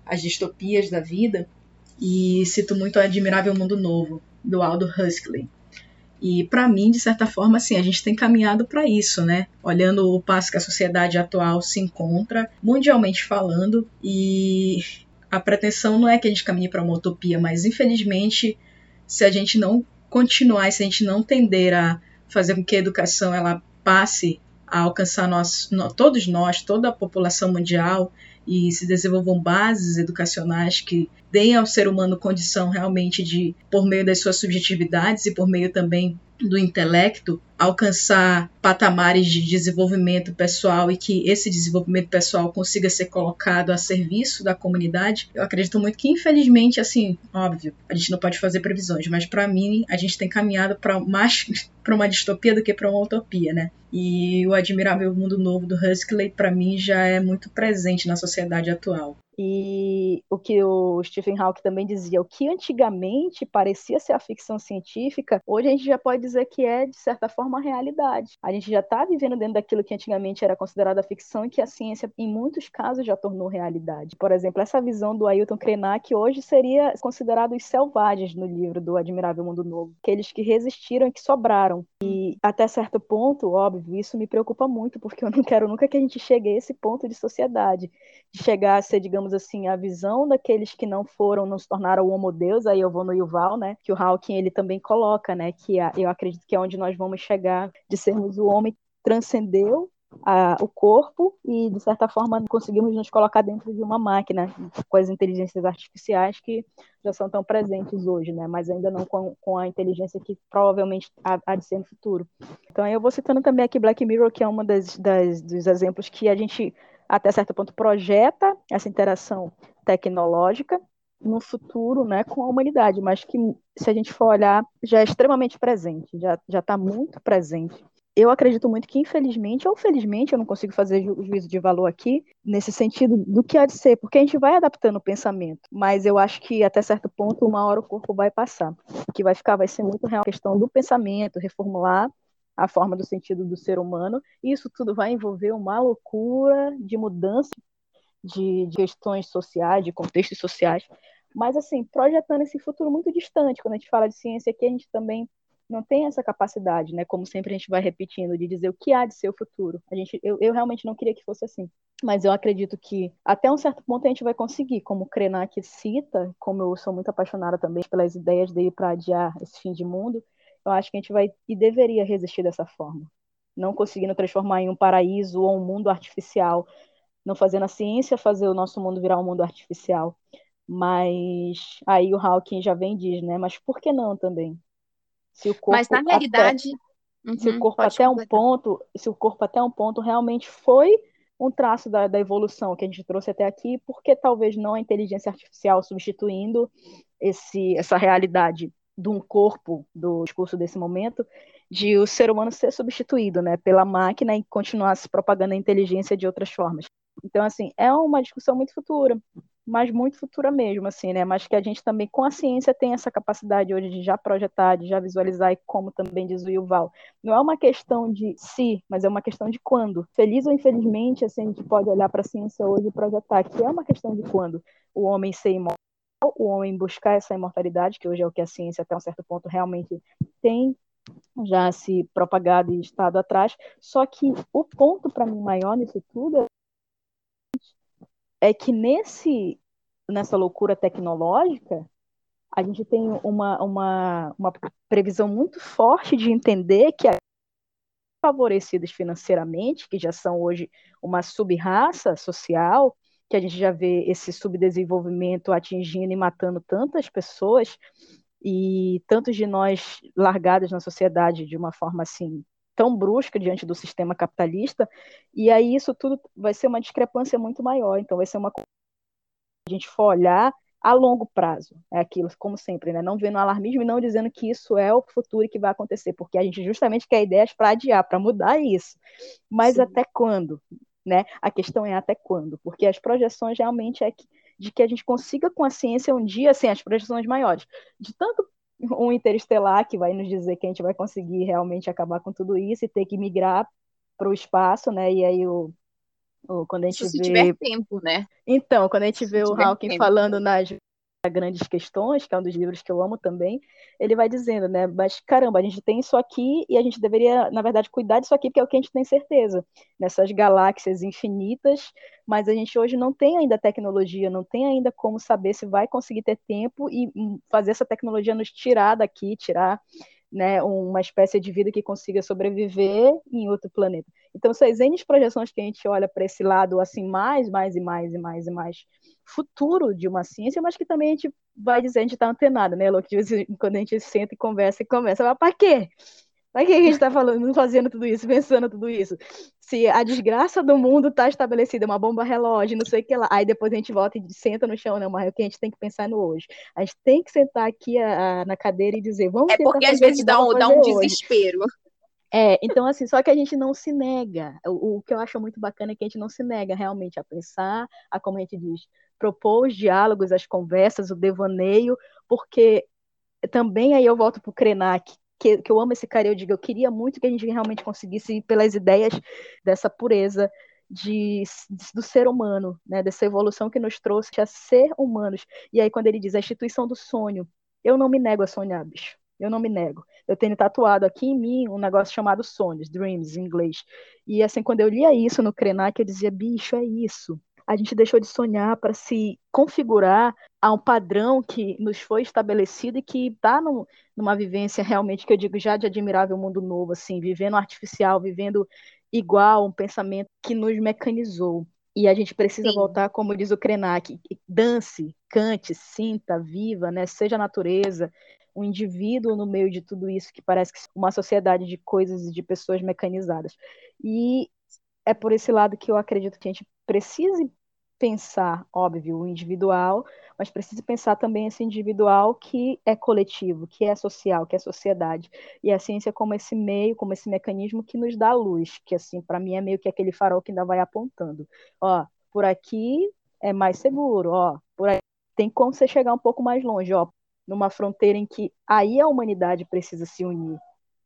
Speaker 2: as distopias da vida, e cito muito o Admirável Mundo Novo, do Aldo Huxley. E para mim, de certa forma, assim, a gente tem caminhado para isso, né? Olhando o passo que a sociedade atual se encontra, mundialmente falando, e a pretensão não é que a gente caminhe para uma utopia, mas infelizmente, se a gente não continuar, se a gente não tender a fazer com que a educação ela passe a alcançar nós, todos nós, toda a população mundial e se desenvolvam bases educacionais que deem ao ser humano condição realmente de, por meio das suas subjetividades e por meio também do intelecto, alcançar patamares de desenvolvimento pessoal e que esse desenvolvimento pessoal consiga ser colocado a serviço da comunidade, eu acredito muito que, infelizmente, assim, óbvio, a gente não pode fazer previsões, mas para mim a gente tem caminhado para mais para uma distopia do que para uma utopia, né? E o admirável mundo novo do Huxley para mim já é muito presente na sociedade atual.
Speaker 3: E o que o Stephen Hawking também dizia, o que antigamente parecia ser a ficção científica, hoje a gente já pode dizer que é, de certa forma, a realidade. A gente já está vivendo dentro daquilo que antigamente era considerado a ficção e que a ciência, em muitos casos, já tornou realidade. Por exemplo, essa visão do Ailton Krenak hoje seria considerado os selvagens no livro do Admirável Mundo Novo, aqueles que resistiram e que sobraram. E até certo ponto, óbvio, isso me preocupa muito, porque eu não quero nunca que a gente chegue a esse ponto de sociedade, de chegar a ser, digamos, digamos assim, a visão daqueles que não foram, não se tornaram homo deus, aí eu vou no Yuval, né, que o Hawking ele também coloca, né, que a, eu acredito que é onde nós vamos chegar de sermos o homem que transcendeu a, o corpo e, de certa forma, conseguimos nos colocar dentro de uma máquina com as inteligências artificiais que já são tão presentes hoje, né? mas ainda não com, com a inteligência que provavelmente há, há, de ser no futuro. Então, eu vou citando também aqui Black Mirror, que é um das, das, dos exemplos que a gente até certo ponto, projeta essa interação tecnológica no futuro né, com a humanidade, mas que, se a gente for olhar, já é extremamente presente, já está muito presente. Eu acredito muito que, infelizmente ou felizmente, eu não consigo fazer ju juízo de valor aqui, nesse sentido do que há de ser, porque a gente vai adaptando o pensamento, mas eu acho que até certo ponto, uma hora o corpo vai passar. O que vai ficar vai ser muito real a questão do pensamento, reformular a forma do sentido do ser humano. E isso tudo vai envolver uma loucura de mudança de, de questões sociais, de contextos sociais. Mas, assim, projetando esse futuro muito distante. Quando a gente fala de ciência aqui, a gente também não tem essa capacidade, né? Como sempre a gente vai repetindo, de dizer o que há de ser o futuro. A gente, eu, eu realmente não queria que fosse assim. Mas eu acredito que até um certo ponto a gente vai conseguir, como Krenak cita, como eu sou muito apaixonada também pelas ideias dele para adiar esse fim de mundo, eu acho que a gente vai e deveria resistir dessa forma. Não conseguindo transformar em um paraíso ou um mundo artificial, não fazendo a ciência fazer o nosso mundo virar um mundo artificial. Mas aí o Hawking já vem e diz, né? Mas por que não também?
Speaker 4: Se o corpo Mas na realidade,
Speaker 3: até, uhum, se o corpo até um ponto, se o corpo até um ponto realmente foi um traço da, da evolução que a gente trouxe até aqui, porque talvez não a inteligência artificial substituindo esse, essa realidade de um corpo do discurso desse momento, de o ser humano ser substituído né, pela máquina e continuar se propagando a inteligência de outras formas. Então, assim, é uma discussão muito futura. mas muito futura mesmo, assim, né? Mas que a gente também, com a ciência, tem essa capacidade hoje de já projetar, de já visualizar, e como também diz o Yuval, não é uma questão de se, mas é uma questão de quando. Feliz ou infelizmente, assim, a gente pode olhar para a ciência hoje e projetar que é uma questão de quando o homem ser imortal, o homem buscar essa imortalidade, que hoje é o que a ciência, até um certo ponto, realmente tem já se propagado e estado atrás. Só que o ponto para mim maior nisso tudo é que nesse nessa loucura tecnológica a gente tem uma, uma, uma previsão muito forte de entender que as favorecidas financeiramente, que já são hoje uma sub-raça social, que a gente já vê esse subdesenvolvimento atingindo e matando tantas pessoas, e tantos de nós largados na sociedade de uma forma assim tão brusca diante do sistema capitalista, e aí isso tudo vai ser uma discrepância muito maior, então vai ser uma a gente for olhar a longo prazo, é aquilo, como sempre, né? não vendo alarmismo e não dizendo que isso é o futuro e que vai acontecer, porque a gente justamente quer ideias para adiar, para mudar isso, mas Sim. até quando? Né? A questão é até quando, porque as projeções realmente é que de que a gente consiga com a ciência um dia, assim, as projeções maiores, de tanto um interestelar que vai nos dizer que a gente vai conseguir realmente acabar com tudo isso e ter que migrar para o espaço, né? E aí o, o quando a gente
Speaker 4: isso
Speaker 3: vê
Speaker 4: se tiver tempo, né?
Speaker 3: Então, quando a gente se vê o Hawking falando nas Grandes Questões, que é um dos livros que eu amo também, ele vai dizendo, né, mas caramba, a gente tem isso aqui e a gente deveria, na verdade, cuidar disso aqui, porque é o que a gente tem certeza, nessas galáxias infinitas, mas a gente hoje não tem ainda tecnologia, não tem ainda como saber se vai conseguir ter tempo e hum, fazer essa tecnologia nos tirar daqui, tirar né, uma espécie de vida que consiga sobreviver em outro planeta. Então, essas N projeções que a gente olha para esse lado assim mais, mais e mais e mais e mais futuro de uma ciência, mas que também a gente vai dizer, a gente está antenado, né, Loki? Quando a gente senta e conversa e conversa, mas para quê? Para que a gente está falando, fazendo tudo isso, pensando tudo isso? Se a desgraça do mundo está estabelecida, uma bomba relógio, não sei o que lá, aí depois a gente volta e senta no chão, não, mas é o que a gente tem que pensar no hoje. A gente tem que sentar aqui a, a, na cadeira e dizer, vamos
Speaker 4: É porque às vezes dá um, dá um desespero.
Speaker 3: É, então assim, só que a gente não se nega. O, o, que eu acho muito bacana é que a gente não se nega realmente a pensar, a como a gente diz, propor os diálogos, as conversas, o devaneio, porque também aí eu volto para o Krenak, que, que eu amo esse cara, eu digo, eu queria muito que a gente realmente conseguisse ir pelas ideias dessa pureza de, de, do ser humano, né, dessa evolução que nos trouxe a ser humanos. E aí, quando ele diz a instituição do sonho, eu não me nego a sonhar, bicho. Eu não me nego. Eu tenho tatuado aqui em mim um negócio chamado sonhos, dreams, em inglês. E assim, quando eu lia isso no Krenak, eu dizia, bicho, é isso a gente deixou de sonhar para se configurar a um padrão que nos foi estabelecido e que está numa vivência realmente que eu digo já de admirável mundo novo, assim, vivendo artificial, vivendo igual, um pensamento que nos mecanizou. E a gente precisa Sim. voltar, como diz o Krenak, dance, cante, sinta, viva, né? seja a natureza, um indivíduo no meio de tudo isso que parece que uma sociedade de coisas e de pessoas mecanizadas. E é por esse lado que eu acredito que a gente precise pensar, óbvio, o individual, mas precisa pensar também esse individual que é coletivo, que é social, que é sociedade. E a ciência como esse meio, como esse mecanismo que nos dá luz, que assim, para mim é meio que aquele farol que ainda vai apontando. Ó, por aqui é mais seguro, ó, por aí tem como você chegar um pouco mais longe, ó, numa fronteira em que aí a humanidade precisa se unir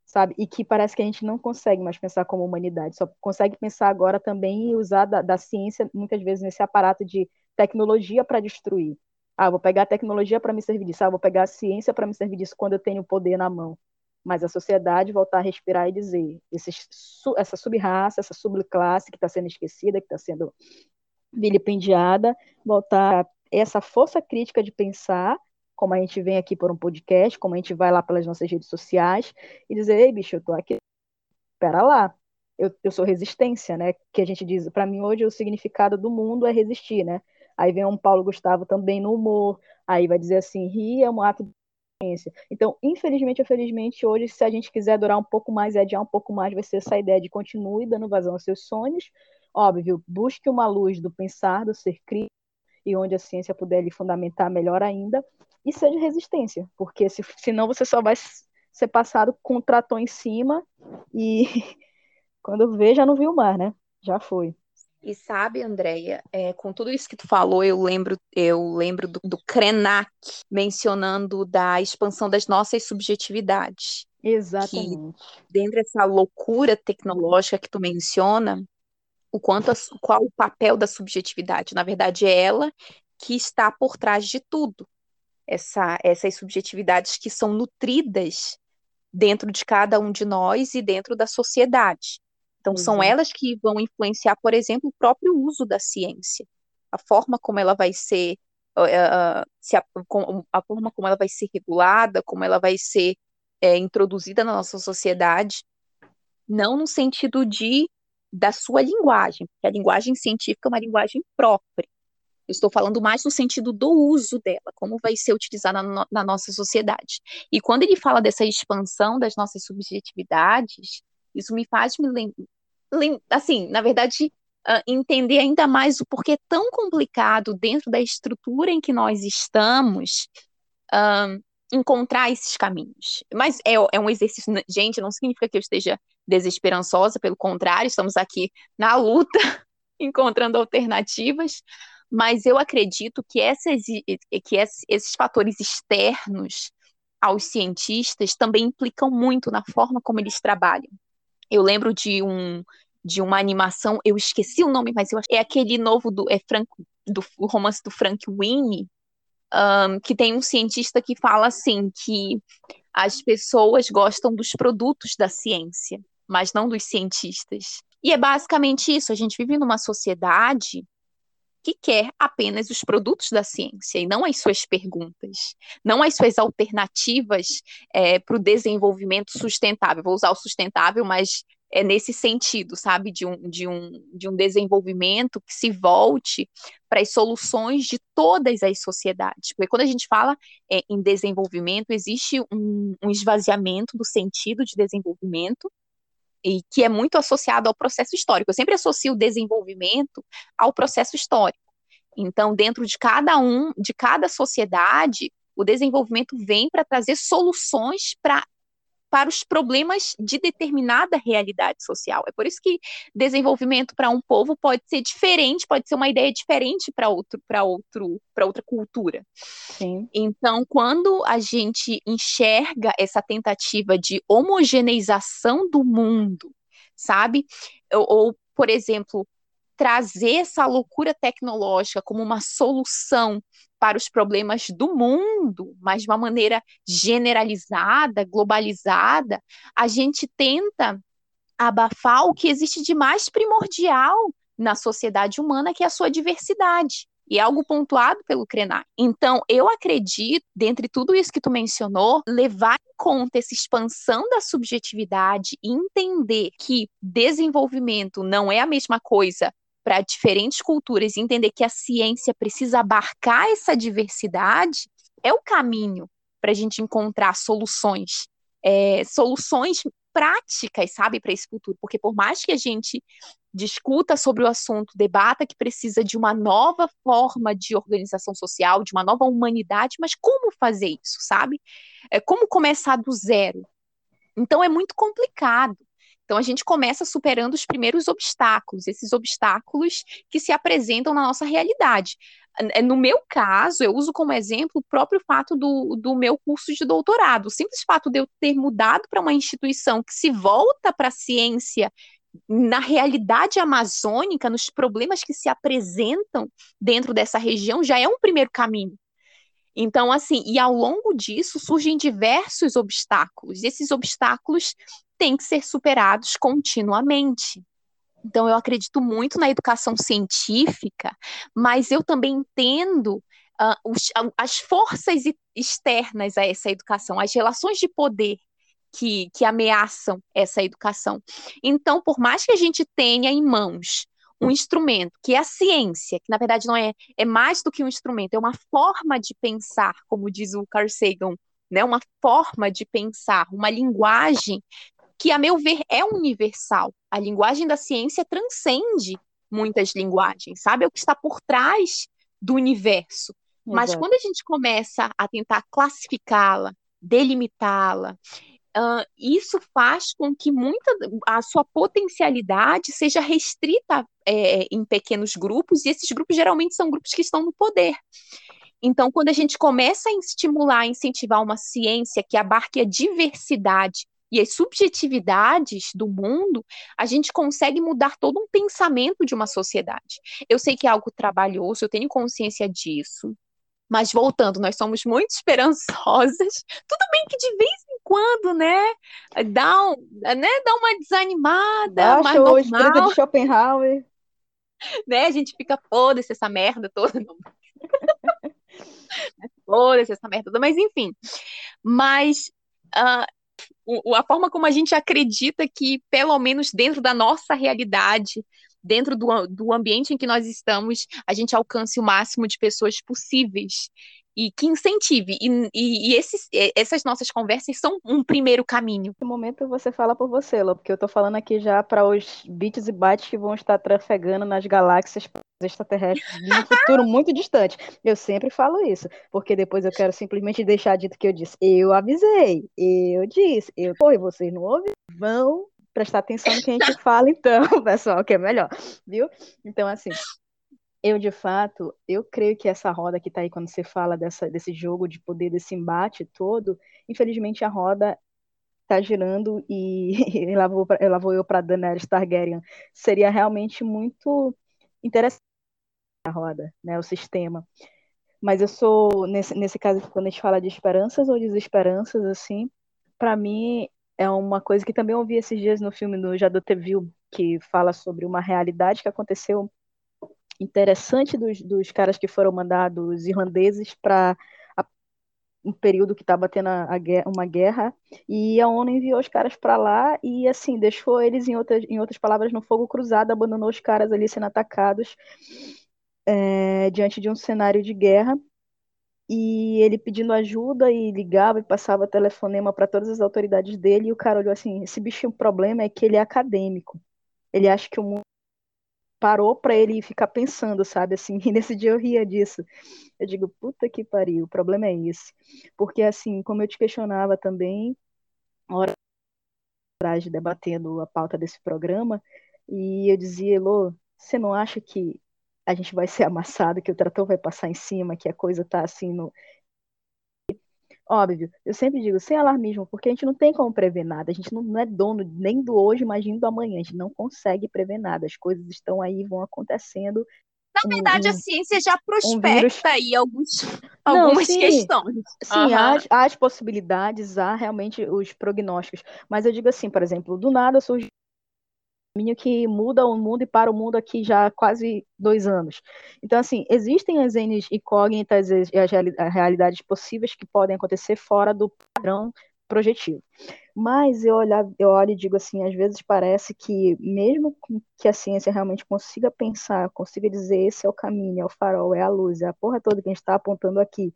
Speaker 3: sabe? E que parece que a gente não consegue mais pensar como humanidade, só consegue pensar agora também e usar da, da ciência, muitas vezes, nesse aparato de tecnologia para destruir. Ah, vou pegar a tecnologia para me servir disso, ah, vou pegar a ciência para me servir disso quando eu tenho o poder na mão. Mas a sociedade voltar a respirar e dizer: essa subraça, essa subclasse que está sendo esquecida, que está sendo vilipendiada, voltar essa força crítica de pensar como a gente vem aqui por um podcast, como a gente vai lá pelas nossas redes sociais e dizer, ei, bicho, eu tô aqui, pera lá, eu, eu sou resistência, né? Que a gente diz, para mim hoje o significado do mundo é resistir, né? Aí vem um Paulo Gustavo também no humor, aí vai dizer assim, rir é um ato de resistência. Então, infelizmente ou felizmente, hoje, se a gente quiser durar um pouco mais e adiar um pouco mais, vai ser essa ideia de continue dando vazão aos seus sonhos, óbvio, busque uma luz do pensar, do ser crítico, e onde a ciência puder lhe fundamentar melhor ainda, e seja resistência, porque se, senão você só vai ser passado com um trator em cima e quando vê já não viu o mar, né? Já foi.
Speaker 4: E sabe, Andréia, é, com tudo isso que tu falou, eu lembro, eu lembro do, do Krenak mencionando da expansão das nossas subjetividades.
Speaker 3: Exatamente.
Speaker 4: Que, dentro dessa loucura tecnológica que tu menciona, o quanto a, qual o papel da subjetividade? Na verdade, é ela que está por trás de tudo. Essa, essas subjetividades que são nutridas dentro de cada um de nós e dentro da sociedade. Então, são uhum. elas que vão influenciar, por exemplo, o próprio uso da ciência, a forma como ela vai ser, uh, se a, a, forma como ela vai ser regulada, como ela vai ser é, introduzida na nossa sociedade, não no sentido de da sua linguagem, porque a linguagem científica é uma linguagem própria. Eu estou falando mais no sentido do uso dela, como vai ser utilizada na, na nossa sociedade. E quando ele fala dessa expansão das nossas subjetividades, isso me faz me lembrar, assim, na verdade, uh, entender ainda mais o porquê é tão complicado dentro da estrutura em que nós estamos uh, encontrar esses caminhos. Mas é, é um exercício, gente, não significa que eu esteja desesperançosa, pelo contrário, estamos aqui na luta, encontrando alternativas, mas eu acredito que, essas, que esses fatores externos aos cientistas também implicam muito na forma como eles trabalham. Eu lembro de um de uma animação, eu esqueci o nome, mas eu é aquele novo do é Frank, do romance do Frank Winnie, um, que tem um cientista que fala assim que as pessoas gostam dos produtos da ciência, mas não dos cientistas. E é basicamente isso. A gente vive numa sociedade que quer apenas os produtos da ciência e não as suas perguntas, não as suas alternativas é, para o desenvolvimento sustentável. Vou usar o sustentável, mas é nesse sentido, sabe, de um, de um, de um desenvolvimento que se volte para as soluções de todas as sociedades. Porque quando a gente fala é, em desenvolvimento, existe um, um esvaziamento do sentido de desenvolvimento, e que é muito associado ao processo histórico. Eu sempre associo o desenvolvimento ao processo histórico. Então, dentro de cada um, de cada sociedade, o desenvolvimento vem para trazer soluções para para os problemas de determinada realidade social. É por isso que desenvolvimento para um povo pode ser diferente, pode ser uma ideia diferente para outro, para outro, para outra cultura.
Speaker 3: Sim.
Speaker 4: Então, quando a gente enxerga essa tentativa de homogeneização do mundo, sabe? Ou, ou por exemplo, trazer essa loucura tecnológica como uma solução para os problemas do mundo, mas de uma maneira generalizada, globalizada, a gente tenta abafar o que existe de mais primordial na sociedade humana, que é a sua diversidade. E é algo pontuado pelo Krenak. Então, eu acredito, dentre tudo isso que tu mencionou, levar em conta essa expansão da subjetividade e entender que desenvolvimento não é a mesma coisa para diferentes culturas e entender que a ciência precisa abarcar essa diversidade é o caminho para a gente encontrar soluções, é, soluções práticas, sabe, para esse futuro. Porque por mais que a gente discuta sobre o assunto, debata que precisa de uma nova forma de organização social, de uma nova humanidade, mas como fazer isso, sabe? É, como começar do zero? Então é muito complicado. Então a gente começa superando os primeiros obstáculos, esses obstáculos que se apresentam na nossa realidade. É, no meu caso, eu uso como exemplo o próprio fato do, do meu curso de doutorado. O simples fato de eu ter mudado para uma instituição que se volta para a ciência na realidade amazônica, nos problemas que se apresentam dentro dessa região, já é um primeiro caminho. Então, assim, e ao longo disso surgem diversos obstáculos. Esses obstáculos têm que ser superados continuamente. Então, eu acredito muito na educação científica, mas eu também entendo uh, os, as forças externas a essa educação, as relações de poder que, que ameaçam essa educação. Então, por mais que a gente tenha em mãos um instrumento, que é a ciência, que na verdade não é, é mais do que um instrumento, é uma forma de pensar, como diz o Carl Sagan, né, uma forma de pensar, uma linguagem que, a meu ver, é universal. A linguagem da ciência transcende muitas linguagens, sabe? É o que está por trás do universo. Mas quando a gente começa a tentar classificá-la, delimitá-la, uh, isso faz com que muita a sua potencialidade seja restrita é, em pequenos grupos, e esses grupos geralmente são grupos que estão no poder. Então, quando a gente começa a estimular, incentivar uma ciência que abarque a diversidade e as subjetividades do mundo, a gente consegue mudar todo um pensamento de uma sociedade. Eu sei que é algo trabalhoso, eu tenho consciência disso. Mas voltando, nós somos muito esperançosas. Tudo bem que de vez em quando, né, dá, um, né, dá uma desanimada,
Speaker 3: Baixa
Speaker 4: mas
Speaker 3: o
Speaker 4: normal,
Speaker 3: espírito de Schopenhauer.
Speaker 4: né? A gente fica, foda-se essa merda toda. foda-se essa merda toda, mas enfim. Mas uh, a forma como a gente acredita que, pelo menos dentro da nossa realidade, dentro do, do ambiente em que nós estamos, a gente alcance o máximo de pessoas possíveis e que incentive. E, e, e esses, essas nossas conversas são um primeiro caminho.
Speaker 3: No momento você fala por você, Lô, porque eu tô falando aqui já para os bits e bytes que vão estar trafegando nas galáxias extraterrestres em um futuro muito distante. Eu sempre falo isso, porque depois eu quero simplesmente deixar dito que eu disse. Eu avisei, eu disse, eu, pô, e vocês não ouvem? Vão prestar atenção no que a gente fala, então, pessoal, que é melhor, viu? Então, assim, eu, de fato, eu creio que essa roda que está aí, quando você fala dessa, desse jogo de poder, desse embate todo, infelizmente a roda está girando e lá vou, lá vou eu para Daenerys Targaryen. Seria realmente muito interessante a roda, né, o sistema. Mas eu sou, nesse, nesse caso, quando a gente fala de esperanças ou desesperanças, assim, para mim é uma coisa que também ouvi esses dias no filme do Jadot Teville, que fala sobre uma realidade que aconteceu interessante dos, dos caras que foram mandados irlandeses para um período que estava tendo a, a uma guerra. E a ONU enviou os caras para lá e assim deixou eles em outras, em outras palavras no fogo cruzado, abandonou os caras ali sendo atacados é, diante de um cenário de guerra. E ele pedindo ajuda e ligava e passava telefonema para todas as autoridades dele. E o cara olhou assim, esse bicho o problema é que ele é acadêmico. Ele acha que o mundo parou para ele ficar pensando, sabe? Assim, e nesse dia eu ria disso. Eu digo, puta que pariu, o problema é esse. Porque, assim, como eu te questionava também, hora atrás, debatendo a pauta desse programa, e eu dizia, Elô, você não acha que a gente vai ser amassado, que o trator vai passar em cima, que a coisa tá assim no, Óbvio, eu sempre digo, sem alarmismo, porque a gente não tem como prever nada, a gente não, não é dono nem do hoje, mas nem do amanhã, a gente não consegue prever nada, as coisas estão aí, vão acontecendo.
Speaker 4: Na verdade, um, a ciência já prospecta um vírus... aí alguns, algumas sim, questões.
Speaker 3: Sim, uhum. há, há as possibilidades, há realmente os prognósticos, mas eu digo assim, por exemplo, do nada surge caminho que muda o mundo e para o mundo aqui já há quase dois anos. Então, assim, existem as N incógnitas e as realidades possíveis que podem acontecer fora do padrão projetivo. Mas eu, eu olho e digo assim, às vezes parece que mesmo que a ciência realmente consiga pensar, consiga dizer esse é o caminho, é o farol, é a luz, é a porra toda que a gente está apontando aqui,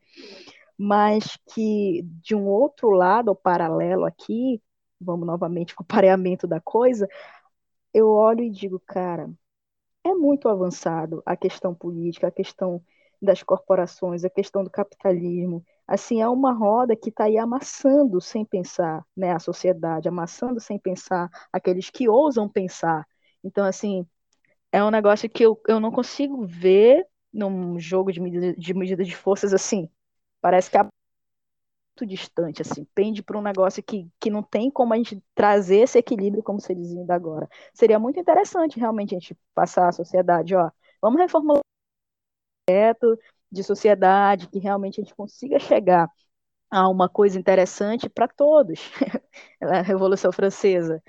Speaker 3: mas que de um outro lado, ou paralelo aqui, vamos novamente com o pareamento da coisa, eu olho e digo, cara, é muito avançado a questão política, a questão das corporações, a questão do capitalismo. Assim, é uma roda que está aí amassando sem pensar, né, a sociedade, amassando sem pensar aqueles que ousam pensar. Então, assim, é um negócio que eu, eu não consigo ver num jogo de medida de, medida de forças assim. Parece que a distante, assim, pende para um negócio que, que não tem como a gente trazer esse equilíbrio, como você dizia ainda agora. Seria muito interessante realmente a gente passar a sociedade, ó, vamos reformular o projeto de sociedade, que realmente a gente consiga chegar a uma coisa interessante para todos. a Revolução Francesa.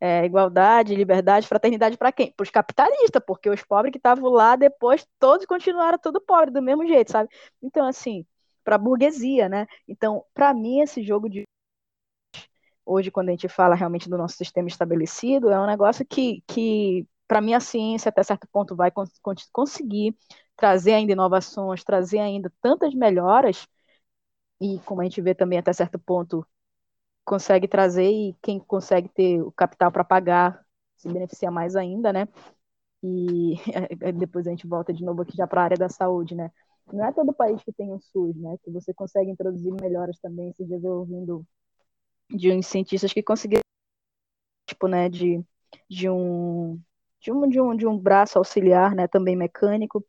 Speaker 3: É, igualdade, liberdade, fraternidade para quem? Para os capitalistas, porque os pobres que estavam lá depois, todos continuaram tudo pobre, do mesmo jeito, sabe? Então, assim, para a burguesia, né? Então, para mim, esse jogo de hoje, quando a gente fala realmente do nosso sistema estabelecido, é um negócio que, que para mim, a ciência, até certo ponto, vai cons conseguir trazer ainda inovações, trazer ainda tantas melhoras, e como a gente vê também, até certo ponto, consegue trazer, e quem consegue ter o capital para pagar se beneficia mais ainda, né? E depois a gente volta de novo aqui já para a área da saúde, né? Não é todo país que tem um SUS, né? Que você consegue introduzir melhoras também. Eu ouvindo de uns cientistas que conseguiram, tipo, né, de, de um de um, de um, de um braço auxiliar, né, também mecânico,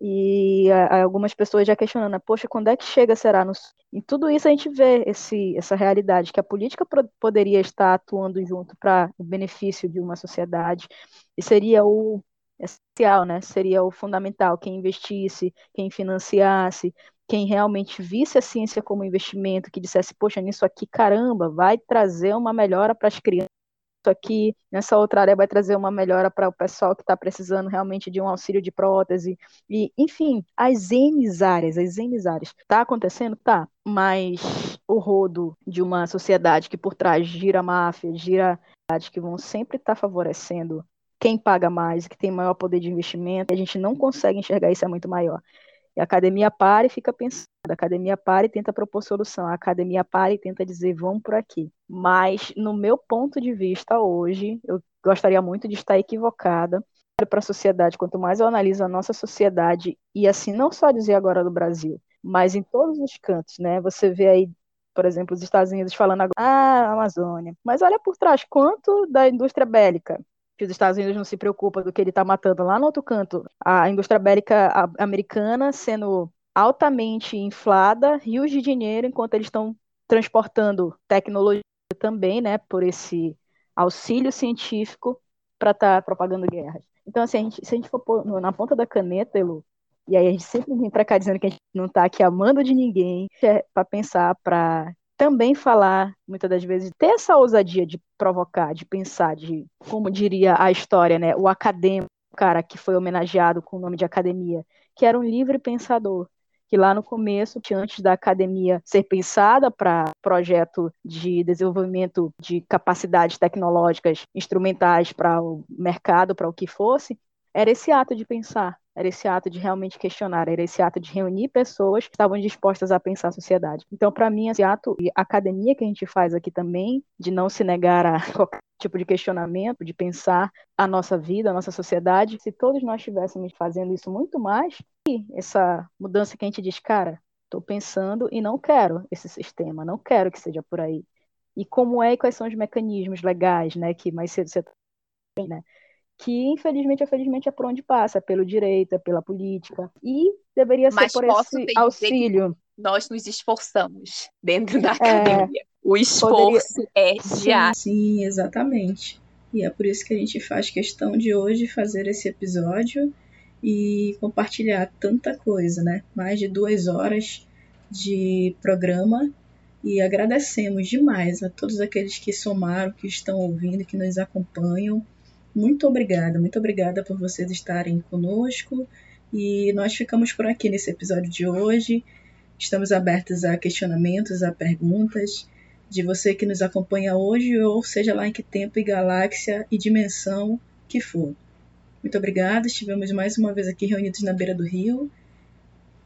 Speaker 3: e algumas pessoas já questionando, né, poxa, quando é que chega, será? No... Em tudo isso a gente vê esse, essa realidade, que a política poderia estar atuando junto para o benefício de uma sociedade, e seria o essencial, né? Seria o fundamental, quem investisse, quem financiasse, quem realmente visse a ciência como investimento, que dissesse, poxa, nisso aqui, caramba, vai trazer uma melhora para as crianças aqui nessa outra área vai trazer uma melhora para o pessoal que está precisando realmente de um auxílio de prótese. E, enfim, as N áreas, as N áreas. Está acontecendo? Tá. Mas o rodo de uma sociedade que por trás gira máfia, gira que vão sempre estar tá favorecendo quem paga mais, que tem maior poder de investimento, a gente não consegue enxergar isso é muito maior. E a academia para e fica pensando, a academia para e tenta propor solução, a academia para e tenta dizer vamos por aqui. Mas, no meu ponto de vista hoje, eu gostaria muito de estar equivocada para a sociedade. Quanto mais eu analiso a nossa sociedade, e assim, não só dizer agora do Brasil, mas em todos os cantos, né? Você vê aí, por exemplo, os Estados Unidos falando agora, ah, Amazônia. Mas olha por trás, quanto da indústria bélica que os Estados Unidos não se preocupa do que ele está matando lá no outro canto. A indústria bélica americana sendo altamente inflada, rios de dinheiro, enquanto eles estão transportando tecnologia também, né, por esse auxílio científico para estar tá propagando guerras. Então, assim, a gente, se a gente for na ponta da caneta, Elu, e aí a gente sempre vem para cá dizendo que a gente não está aqui amando de ninguém, é para pensar, para também falar, muitas das vezes, ter essa ousadia de provocar, de pensar, de, como diria a história, né, o acadêmico, cara que foi homenageado com o nome de academia, que era um livre pensador, que lá no começo, antes da academia ser pensada para projeto de desenvolvimento de capacidades tecnológicas instrumentais para o mercado, para o que fosse, era esse ato de pensar, era esse ato de realmente questionar, era esse ato de reunir pessoas que estavam dispostas a pensar a sociedade. Então, para mim, esse ato e academia que a gente faz aqui também, de não se negar a qualquer tipo de questionamento, de pensar a nossa vida, a nossa sociedade, se todos nós estivéssemos fazendo isso muito mais, essa mudança que a gente diz, cara, estou pensando e não quero esse sistema, não quero que seja por aí. E como é e quais são os mecanismos legais, né, que mais cedo você né, que infelizmente, infelizmente é por onde passa, pelo direito, pela política, e deveria ser por esse auxílio.
Speaker 4: Nós nos esforçamos dentro da é, academia. É, o esforço poderia... é diário.
Speaker 2: Sim, sim, exatamente. E é por isso que a gente faz questão de hoje fazer esse episódio e compartilhar tanta coisa, né? Mais de duas horas de programa e agradecemos demais a todos aqueles que somaram, que estão ouvindo, que nos acompanham muito obrigada, muito obrigada por vocês estarem conosco. E nós ficamos por aqui nesse episódio de hoje. Estamos abertos a questionamentos, a perguntas de você que nos acompanha hoje, ou seja lá em que tempo e galáxia e dimensão que for. Muito obrigada, estivemos mais uma vez aqui reunidos na beira do rio.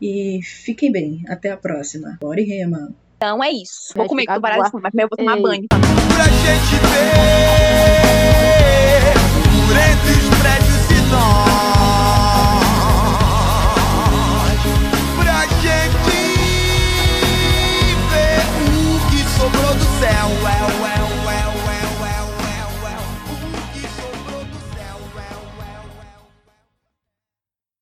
Speaker 2: E fiquem bem, até a próxima. Bora e rema.
Speaker 4: Então é isso. Vou comer com baralho, mas eu vou tomar banho.
Speaker 1: Pra gente ver os